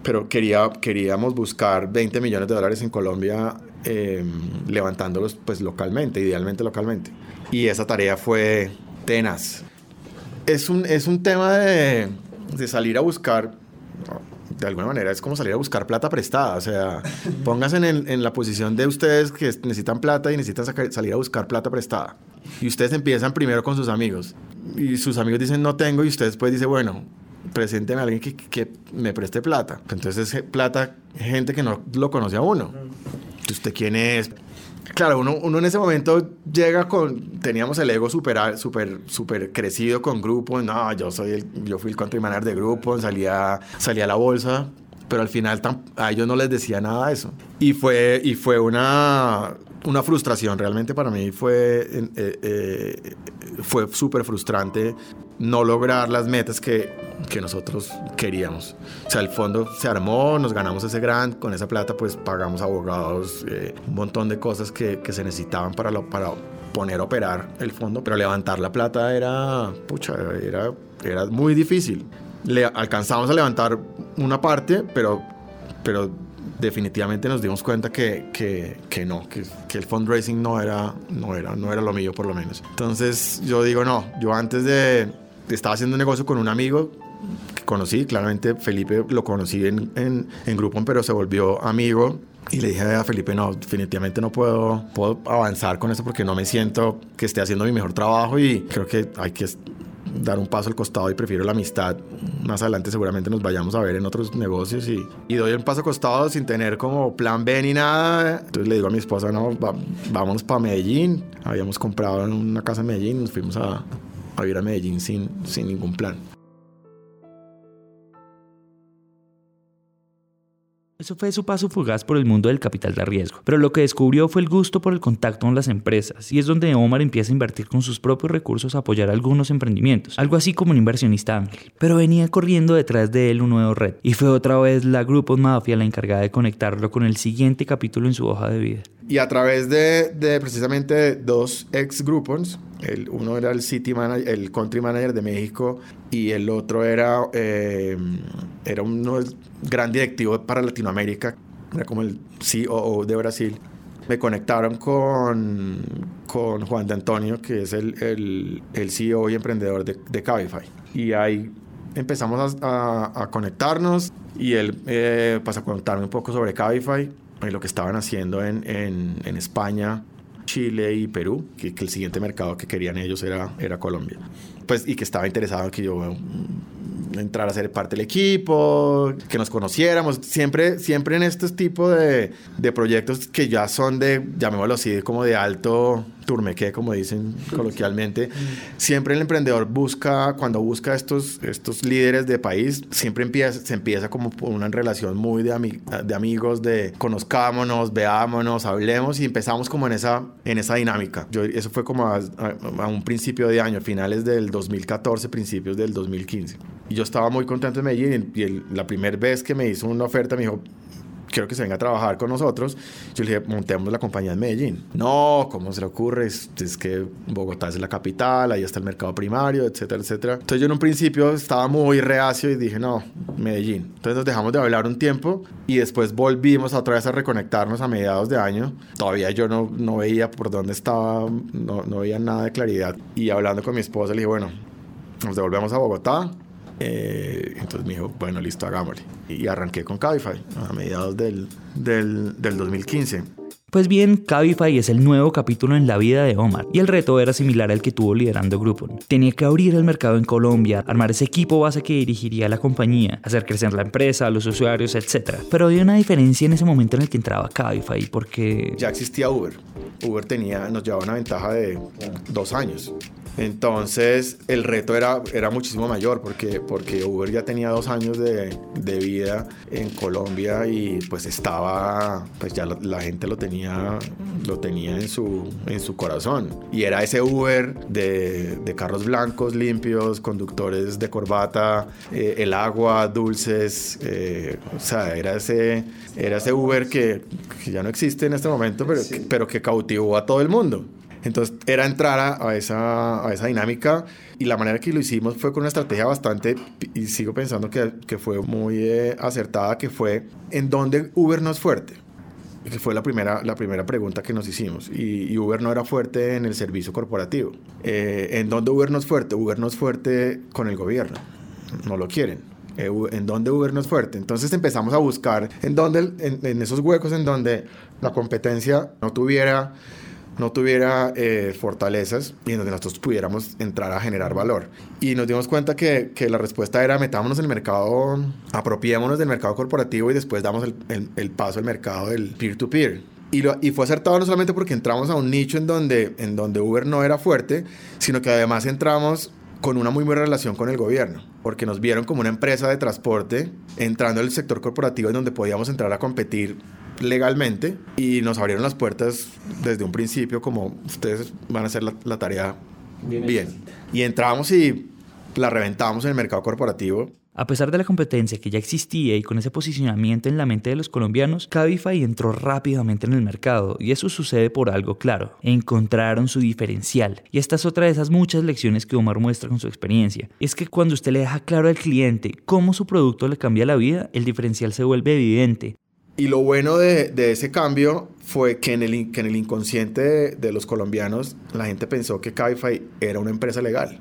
pero quería, queríamos buscar 20 millones de dólares en Colombia eh, levantándolos pues localmente, idealmente localmente. Y esa tarea fue tenaz. Es un, es un tema de, de salir a buscar, de alguna manera es como salir a buscar plata prestada, o sea, pónganse en, en la posición de ustedes que necesitan plata y necesitan salir a buscar plata prestada. Y ustedes empiezan primero con sus amigos. Y sus amigos dicen no tengo y ustedes después dicen, bueno, presenten a alguien que, que, me preste plata. Entonces es plata, gente que no lo conoce a uno. ¿Usted quién es? Claro, uno, uno en ese momento llega con, teníamos el ego súper super, super crecido con grupo, no, yo soy el, yo fui el country manager de grupo, salía, salía a la bolsa, pero al final a ellos no les decía nada de eso. Y fue, y fue una, una frustración, realmente para mí fue, eh, eh, fue súper frustrante no lograr las metas que, que, nosotros queríamos. O sea, el fondo se armó, nos ganamos ese grant, con esa plata pues pagamos abogados, eh, un montón de cosas que, que se necesitaban para, para poner a operar el fondo, pero levantar la plata era, pucha, era, era muy difícil. Le alcanzamos a levantar una parte, pero, pero definitivamente nos dimos cuenta que, que, que no, que, que, el fundraising no era, no, era, no era lo mío por lo menos. Entonces yo digo, no, yo antes de, estaba haciendo un negocio con un amigo que conocí, claramente Felipe lo conocí en, en, en Groupon, pero se volvió amigo. Y le dije a Felipe, no, definitivamente no puedo, puedo avanzar con eso porque no me siento que esté haciendo mi mejor trabajo y creo que hay que dar un paso al costado y prefiero la amistad. Más adelante seguramente nos vayamos a ver en otros negocios y, y doy un paso al costado sin tener como plan B ni nada. Entonces le digo a mi esposa, no, va, vámonos para Medellín. Habíamos comprado una casa en Medellín, nos fuimos a, a ir a Medellín sin, sin ningún plan. Eso fue su paso fugaz por el mundo del capital de riesgo, pero lo que descubrió fue el gusto por el contacto con las empresas, y es donde Omar empieza a invertir con sus propios recursos a apoyar algunos emprendimientos, algo así como un inversionista ángel. Pero venía corriendo detrás de él un nuevo red, y fue otra vez la Groupon Mafia la encargada de conectarlo con el siguiente capítulo en su hoja de vida. Y a través de, de precisamente dos ex Groupons, el, uno era el City Manager, el Country Manager de México y el otro era, eh, era un gran directivo para Latinoamérica, era como el COO de Brasil. Me conectaron con, con Juan de Antonio, que es el, el, el CEO y emprendedor de, de Cabify. Y ahí empezamos a, a, a conectarnos y él eh, pasó a contarme un poco sobre Cabify y lo que estaban haciendo en, en, en España Chile y Perú, que, el siguiente mercado que querían ellos era, era Colombia. Pues, y que estaba interesado en que yo entrar a ser parte del equipo, que nos conociéramos, siempre, siempre en estos tipos de, de proyectos que ya son de, llamémoslo así, como de alto turmequé, como dicen coloquialmente, siempre el emprendedor busca, cuando busca estos, estos líderes de país, siempre empieza, se empieza como una relación muy de, ami de amigos, de conozcámonos, veámonos, hablemos y empezamos como en esa, en esa dinámica. Yo, eso fue como a, a, a un principio de año, finales del 2014, principios del 2015. Y yo estaba muy contento en Medellín y el, la primera vez que me hizo una oferta me dijo, quiero que se venga a trabajar con nosotros. Yo le dije, montemos la compañía en Medellín. No, ¿cómo se le ocurre? Es, es, que Bogotá es la capital, ahí está el mercado primario, etcétera, etcétera. Entonces yo en un principio estaba muy reacio y dije, no, Medellín. Entonces nos dejamos de hablar un tiempo y después volvimos otra vez a reconectarnos a mediados de año. Todavía yo no, no veía por dónde estaba, no, no veía nada de claridad. Y hablando con mi esposa le dije, bueno, nos devolvemos a Bogotá Eh, entonces me dijo, bueno, listo, hagámosle. Y arranqué con Cabify a mediados del, del, del 2015. Pues bien, Cabify es el nuevo capítulo en la vida de Omar y el reto era similar al que tuvo liderando Groupon. Tenía que abrir el mercado en Colombia, armar ese equipo base que dirigiría la compañía, hacer crecer la empresa, los usuarios, etc. Pero había una diferencia en ese momento en el que entraba Cabify porque... Ya existía Uber. Uber tenía, nos llevaba una ventaja de dos años. Entonces el reto era, era muchísimo mayor porque, porque Uber ya tenía dos años de, de vida en Colombia y pues estaba, pues ya la, la, gente lo tenía, lo tenía en, su, en su corazón. Y era ese Uber de, de carros blancos, limpios, conductores de corbata, eh, el agua, dulces, eh, o sea, era ese, era ese Uber que, que, ya no existe en este momento, pero, sí. pero que cautivó a todo el mundo. Entonces era entrar a, a, esa, a esa dinámica y la manera que lo hicimos fue con una estrategia bastante, y sigo pensando que, que fue muy eh, acertada, que fue en dónde Uber no es fuerte que fue la primera, la primera pregunta que nos hicimos. Y, Uber no era fuerte en el servicio corporativo. Eh, ¿En dónde Uber no es fuerte? Uber no es fuerte con el gobierno. No lo quieren. Eh, en dónde Uber no es fuerte. Entonces empezamos a buscar en, dónde, en esos huecos en donde la competencia no tuviera no tuviera eh, fortalezas y en donde nosotros pudiéramos entrar a generar valor. Y nos dimos cuenta que, que, la respuesta era metámonos en el mercado, apropiémonos del mercado corporativo y después damos el, el, el paso al mercado del peer-to-peer. -peer. Y, lo, y, fue acertado no solamente porque entramos a un nicho en donde, en donde Uber no era fuerte, sino que además entramos con una muy buena relación con el gobierno, porque nos vieron como una empresa de transporte entrando al sector corporativo en donde podíamos entrar a competir legalmente y nos abrieron las puertas desde un principio como ustedes van a hacer la, la tarea bien. bien. Y entramos y la reventamos en el mercado corporativo. A pesar de la competencia que ya existía y con ese posicionamiento en la mente de los colombianos, Cabify entró rápidamente en el mercado y eso sucede por algo claro. Encontraron su diferencial. Y esta es otra de esas muchas lecciones que Omar muestra con su experiencia. Es que cuando usted le deja claro al cliente cómo su producto le cambia la vida, el diferencial se vuelve evidente. Y lo bueno de, ese cambio fue que en el, inconsciente de, de, los colombianos la gente pensó que Cabify era una empresa legal.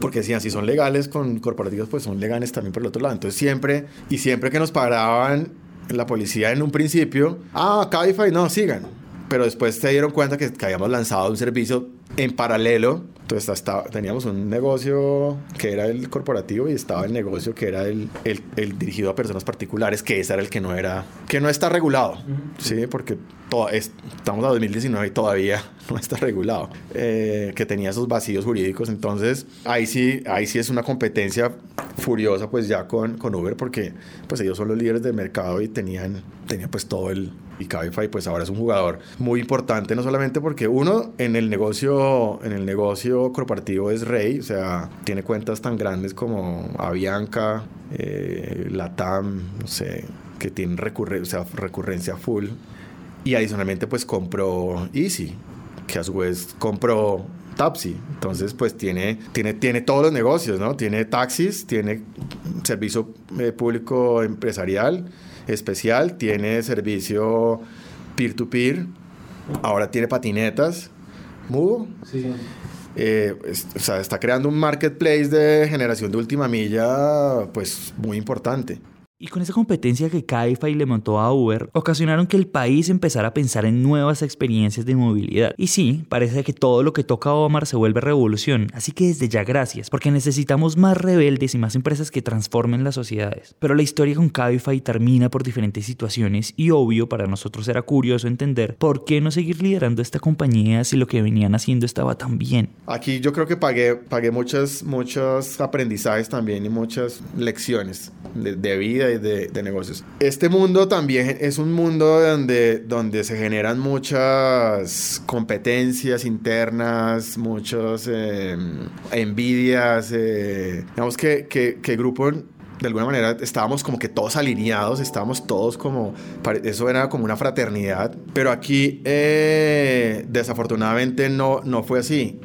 Porque decían, si son legales con corporativos, pues son legales también por el otro lado. Entonces siempre, y siempre que nos paraban la policía en un principio, ah, Cabify, no, sigan. Pero después se dieron cuenta que, que habíamos lanzado un servicio en paralelo entonces hasta, teníamos un negocio que era el corporativo y estaba el negocio que era el, el, el, dirigido a personas particulares, que ese era el que no era, que no está regulado, uh -huh. ¿sí? Porque todo, es, estamos a 2019 y todavía no está regulado, eh, que tenía esos vacíos jurídicos. Entonces ahí sí, ahí sí es una competencia furiosa pues ya con, con Uber porque pues ellos son los líderes del mercado y tenían, tenían pues todo el, y Cabify pues ahora es un jugador muy importante no solamente porque uno en el negocio en el negocio corporativo es rey o sea tiene cuentas tan grandes como Avianca eh, Latam no sé que tienen recurre o sea, recurrencia full y adicionalmente pues compró Easy que a su vez compró Tapsi. Entonces, pues tiene, tiene, tiene todos los negocios, ¿no? Tiene taxis, tiene servicio eh, público empresarial, especial, tiene servicio peer-to-peer, -peer, ahora tiene patinetas, Mudo. Sí. Eh, o sea, está creando un marketplace de generación de última milla, pues muy importante. Y con esa competencia que Cabify le montó a Uber, ocasionaron que el país empezara a pensar en nuevas experiencias de movilidad. Y sí, parece que todo lo que toca a Omar se vuelve revolución, así que desde ya gracias, porque necesitamos más rebeldes y más empresas que transformen las sociedades. Pero la historia con Cabify termina por diferentes situaciones y obvio para nosotros era curioso entender por qué no seguir liderando esta compañía si lo que venían haciendo estaba tan bien. Aquí yo creo que pagué, pagué muchos, muchos aprendizajes también y muchas lecciones de, de vida de, negocios. Este mundo también es un mundo donde, donde se generan muchas competencias internas, muchas eh, envidias. Eh, digamos que, que, que grupo de alguna manera estábamos como que todos alineados, estábamos todos como, eso era como una fraternidad, pero aquí eh, desafortunadamente no, no fue así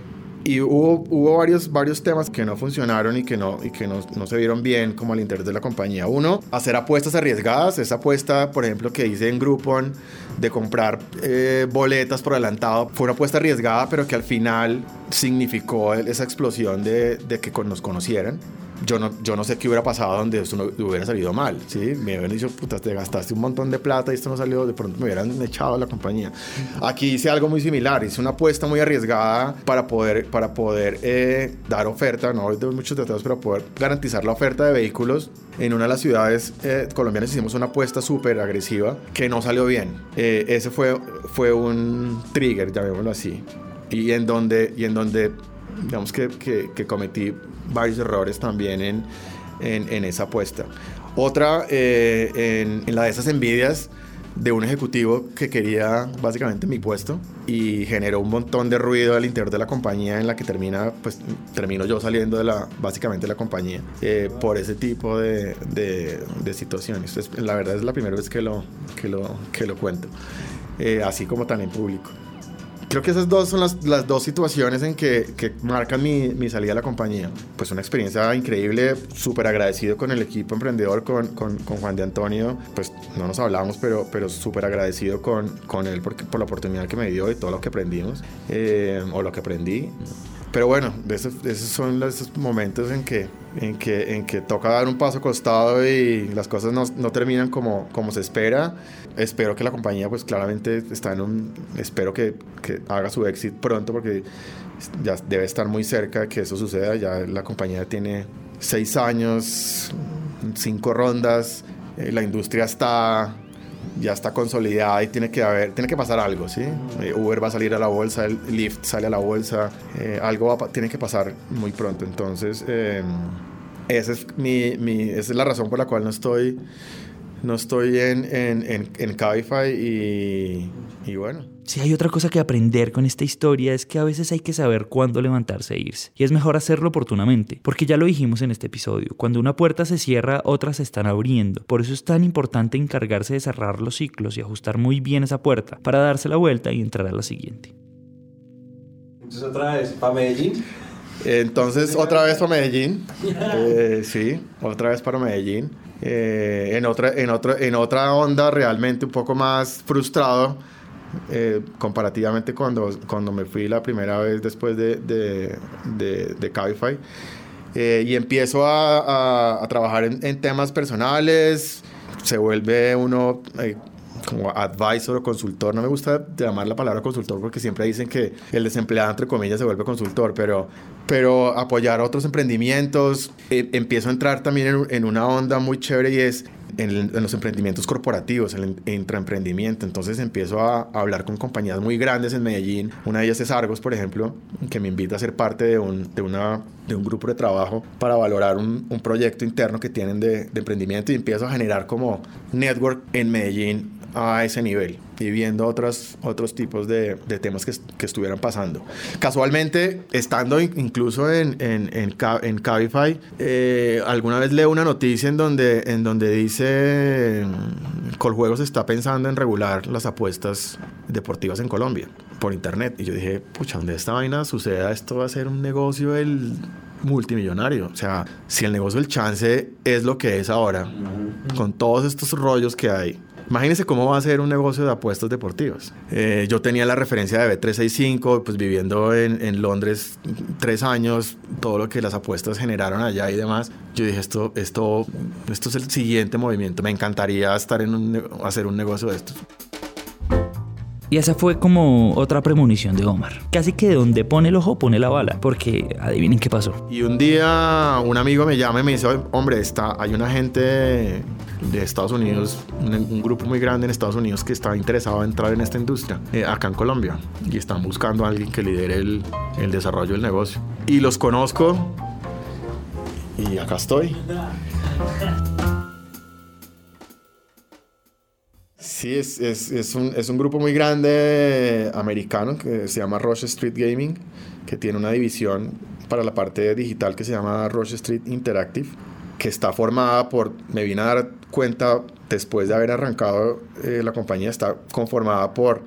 y hubo, hubo varios, varios temas que no funcionaron y que, no, y que no, no se vieron bien como al interior de la compañía. Uno, hacer apuestas arriesgadas. Esa apuesta, por ejemplo, que hice en Groupon de comprar eh, boletas por adelantado, fue una apuesta arriesgada, pero que al final significó esa explosión de, de que nos conocieran. Yo no, yo no sé qué hubiera pasado donde esto no hubiera salido mal, ¿sí? Me hubieran dicho, puta, te gastaste un montón de plata y esto no salió, de pronto me hubieran echado a la compañía. Aquí hice algo muy similar, hice una apuesta muy arriesgada para poder, para poder eh, dar oferta, no de muchos detalles, para poder garantizar la oferta de vehículos. En una de las ciudades eh, colombianas hicimos una apuesta súper agresiva que no salió bien. Eh, ese fue, fue un trigger, llamémoslo así. Y en donde, y en donde digamos que, que, que cometí varios errores también en, en, esa apuesta. Otra, eh, en, la de esas envidias de un ejecutivo que quería básicamente mi puesto y generó un montón de ruido al interior de la compañía en la que termina, pues termino yo saliendo de la, básicamente de la compañía eh, por ese tipo de, de, de situaciones. Entonces, la verdad es la primera vez que lo, que lo, que lo cuento, eh, así como tan en público creo que esas dos son las, las dos situaciones en que, que marcan mi, mi, salida a la compañía. Pues una experiencia increíble, súper agradecido con el equipo emprendedor, con, con, con, Juan de Antonio. Pues no nos hablamos, pero, pero súper agradecido con, con él por, por la oportunidad que me dio y todo lo que aprendimos, eh, o lo que aprendí. Pero bueno, esos, esos son los momentos en que, en, que, en que toca dar un paso costado y las cosas no, no terminan como, como se espera. Espero que la compañía pues claramente está en un... Espero que, que haga su éxito pronto porque ya debe estar muy cerca de que eso suceda. Ya la compañía tiene seis años, cinco rondas, eh, la industria está ya está consolidada y tiene que haber, tiene que pasar algo, ¿sí? Eh, Uber va a salir a la bolsa, el Lyft sale a la bolsa, eh, algo va, tiene que pasar muy pronto. Entonces, eh, esa, es mi, mi, esa es la razón por la cual no estoy, no estoy en, en, en, en Cabify y, y bueno. Si hay otra cosa que aprender con esta historia es que a veces hay que saber cuándo levantarse e irse. Y es mejor hacerlo oportunamente, porque ya lo dijimos en este episodio, cuando una puerta se cierra, otras se están abriendo. Por eso es tan importante encargarse de cerrar los ciclos y ajustar muy bien esa puerta para darse la vuelta y entrar a la siguiente. Entonces otra vez, para Medellín. Entonces otra vez para Medellín. Eh, sí, otra vez para Medellín. Eh, en, otra, en, otra, en otra onda realmente un poco más frustrado eh, comparativamente cuando, cuando me fui la primera vez después de, de, de, Cabify. Eh, y empiezo a, a, trabajar en, en, temas personales, se vuelve uno eh, como advisor o consultor. No me gusta llamar la palabra consultor porque siempre dicen que el desempleado, entre comillas, se vuelve consultor, pero, pero apoyar otros emprendimientos. Eh, empiezo a entrar también en, en, una onda muy chévere y es en, en, los emprendimientos corporativos, el intraemprendimiento. Entonces empiezo a, a, hablar con compañías muy grandes en Medellín. Una de ellas es Argos, por ejemplo, que me invita a ser parte de un, de una, de un grupo de trabajo para valorar un, un proyecto interno que tienen de, de, emprendimiento y empiezo a generar como network en Medellín a ese nivel y viendo otros, otros tipos de, de temas que, que, estuvieran pasando. Casualmente, estando incluso en, en, en, en Cabify, eh, alguna vez leo una noticia en donde, en donde dice Coljuegos está pensando en regular las apuestas deportivas en Colombia por internet. Y yo dije, pucha, donde esta vaina suceda, esto va a ser un negocio del multimillonario. O sea, si el negocio del chance es lo que es ahora, con todos estos rollos que hay, Imagínense cómo va a ser un negocio de apuestas deportivas. Eh, yo tenía la referencia de B365, pues viviendo en, Londres tres años, todo lo que las apuestas generaron allá y demás. Yo dije, esto, esto, esto es el siguiente movimiento. Me encantaría estar en hacer un negocio de estos. Y esa fue como otra premonición de Omar. Casi que de donde pone el ojo pone la bala, porque adivinen qué pasó. Y un día un amigo me llama y me dice, hombre, está, hay una gente de Estados Unidos, un, un, grupo muy grande en Estados Unidos que está interesado en entrar en esta industria, eh, acá en Colombia, y están buscando a alguien que lidere el, el desarrollo del negocio. Y los conozco y acá estoy. Sí, es, es, es, un, es, un, grupo muy grande americano que se llama Roche Street Gaming, que tiene una división para la parte digital que se llama Roche Street Interactive, que está formada por, me vine a dar cuenta después de haber arrancado eh, la compañía, está conformada por,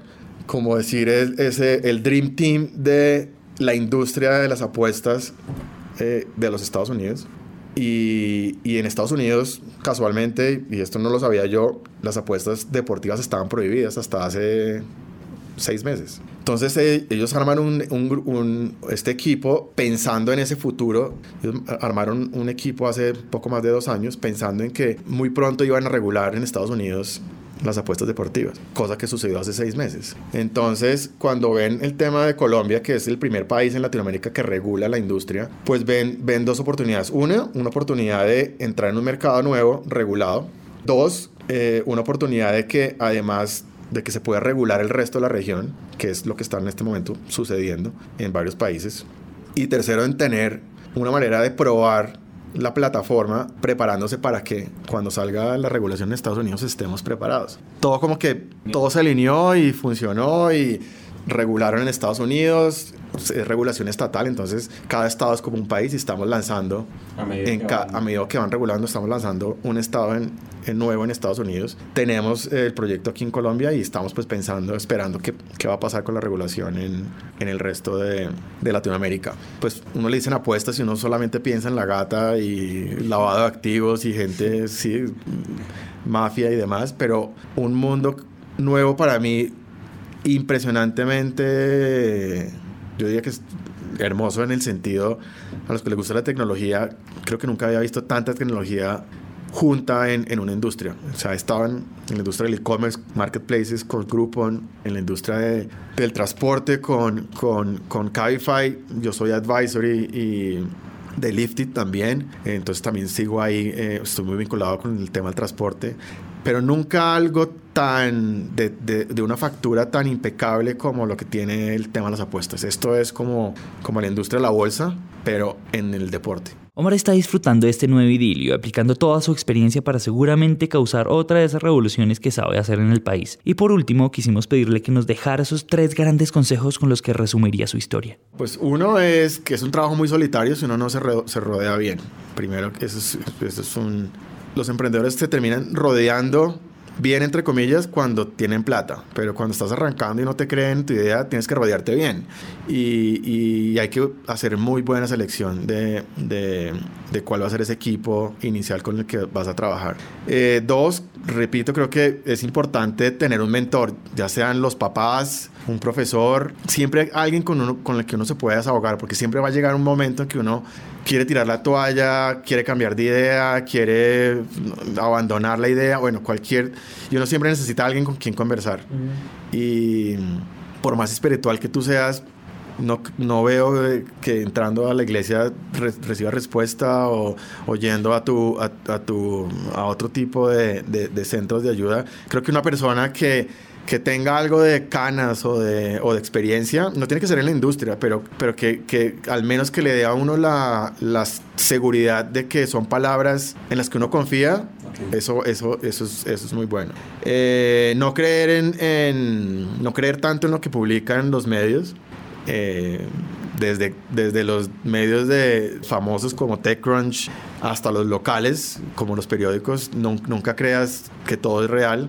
como decir, el, ese, el Dream Team de la industria de las apuestas eh, de los Estados Unidos. Y, y, en Estados Unidos, casualmente, y esto no lo sabía yo, las apuestas deportivas estaban prohibidas hasta hace seis meses. Entonces eh, ellos arman un, un- un- este equipo pensando en ese futuro. Ellos armaron un equipo hace poco más de dos años pensando en que muy pronto iban a regular en Estados Unidos las apuestas deportivas, cosa que sucedió hace seis meses. Entonces, cuando ven el tema de Colombia, que es el primer país en Latinoamérica que regula la industria, pues ven, ven dos oportunidades. Una, una oportunidad de entrar en un mercado nuevo, regulado. Dos, eh, una oportunidad de que además de que se pueda regular el resto de la región, que es lo que está en este momento sucediendo en varios países. Y tercero, en tener una manera de probar la plataforma preparándose para que cuando salga la regulación en Estados Unidos estemos preparados. Todo como que todo se alineó y funcionó y regularon en Estados Unidos, es regulación estatal, entonces cada estado es como un país y estamos lanzando, A medida en que van. a medida que van regulando, estamos lanzando un estado en, en nuevo en Estados Unidos. Tenemos el proyecto aquí en Colombia y estamos pues pensando, esperando qué, qué va a pasar con la regulación en, en el resto de, de Latinoamérica. Pues uno le dicen apuestas y uno solamente piensa en la gata y lavado de activos y gente, sí, mafia y demás, pero un mundo nuevo para mí impresionantemente, yo diría que es hermoso en el sentido, a los que les gusta la tecnología, creo que nunca había visto tanta tecnología junta en, en una industria. O sea, estaban en la industria del e-commerce, marketplaces con Groupon, en la industria de- del transporte con, con, con Cabify, yo soy advisory y de Lifted también, entonces también sigo ahí, eh, estoy muy vinculado con el tema del transporte, pero nunca algo tan de, de- de una factura tan impecable como lo que tiene el tema de las apuestas. Esto es como, como la industria de la bolsa, pero en el deporte. Omar está disfrutando de este nuevo idilio, aplicando toda su experiencia para seguramente causar otra de esas revoluciones que sabe hacer en el país. Y por último, quisimos pedirle que nos dejara esos tres grandes consejos con los que resumiría su historia. Pues uno es que es un trabajo muy solitario si uno no se, se rodea bien. Primero, eso es, eso es un... Los emprendedores se terminan rodeando bien, entre comillas, cuando tienen plata. Pero cuando estás arrancando y no te creen tu idea, tienes que rodearte bien. Y, hay que hacer muy buena selección de, de, de cuál va a ser ese equipo inicial con el que vas a trabajar. Eh, dos, repito, creo que es importante tener un mentor, ya sean los papás, un profesor, siempre alguien con, uno, con el que uno se pueda desahogar, porque siempre va a llegar un momento en que uno quiere tirar la toalla, quiere cambiar de idea, quiere abandonar la idea, bueno, cualquier... Y uno siempre necesita a alguien con quien conversar. Y por más espiritual que tú seas, no, no veo que entrando a la iglesia re- reciba respuesta o, o yendo a, tu, a, a tu, a otro tipo de, de- de centros de ayuda. Creo que una persona que, que tenga algo de canas o de, o de experiencia, no tiene que ser en la industria, pero, pero que, que al menos que le dé a uno la, la seguridad de que son palabras en las que uno confía, eso, eso, eso, es, eso es muy bueno. Eh, no, creer en, en- no creer tanto en lo que publican los medios. eh, desde, desde los medios de famosos como TechCrunch hasta los locales como los periódicos, nun- nunca creas que todo es real.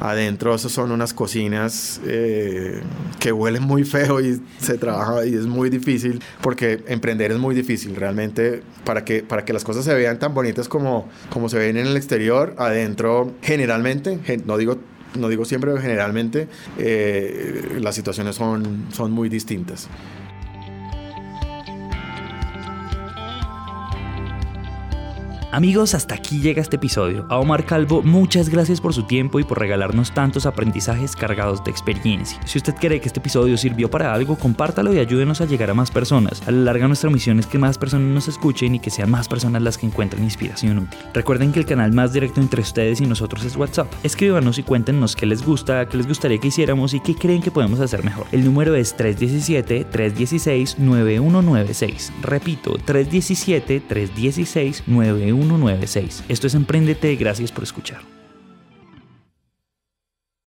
Adentro esos son unas cocinas eh, que huelen muy feo y se trabaja y es muy difícil porque emprender es muy difícil realmente para que, para que las cosas se vean tan bonitas como, como se ven en el exterior, adentro generalmente, gen- no digo, no digo siempre, pero generalmente eh, las situaciones son, son muy distintas. Amigos, hasta aquí llega este episodio. A Omar Calvo, muchas gracias por su tiempo y por regalarnos tantos aprendizajes cargados de experiencia. Si usted cree que este episodio sirvió para algo, compártalo y ayúdenos a llegar a más personas. A la larga nuestra misión es que más personas nos escuchen y que sean más personas las que encuentren inspiración útil. Recuerden que el canal más directo entre ustedes y nosotros es WhatsApp. Escríbanos y cuéntenos qué les gusta, qué les gustaría que hiciéramos y qué creen que podemos hacer mejor. El número es 317-316-9196. Repito, 317-316-9196. Esto es Emprendete, gracias por escuchar.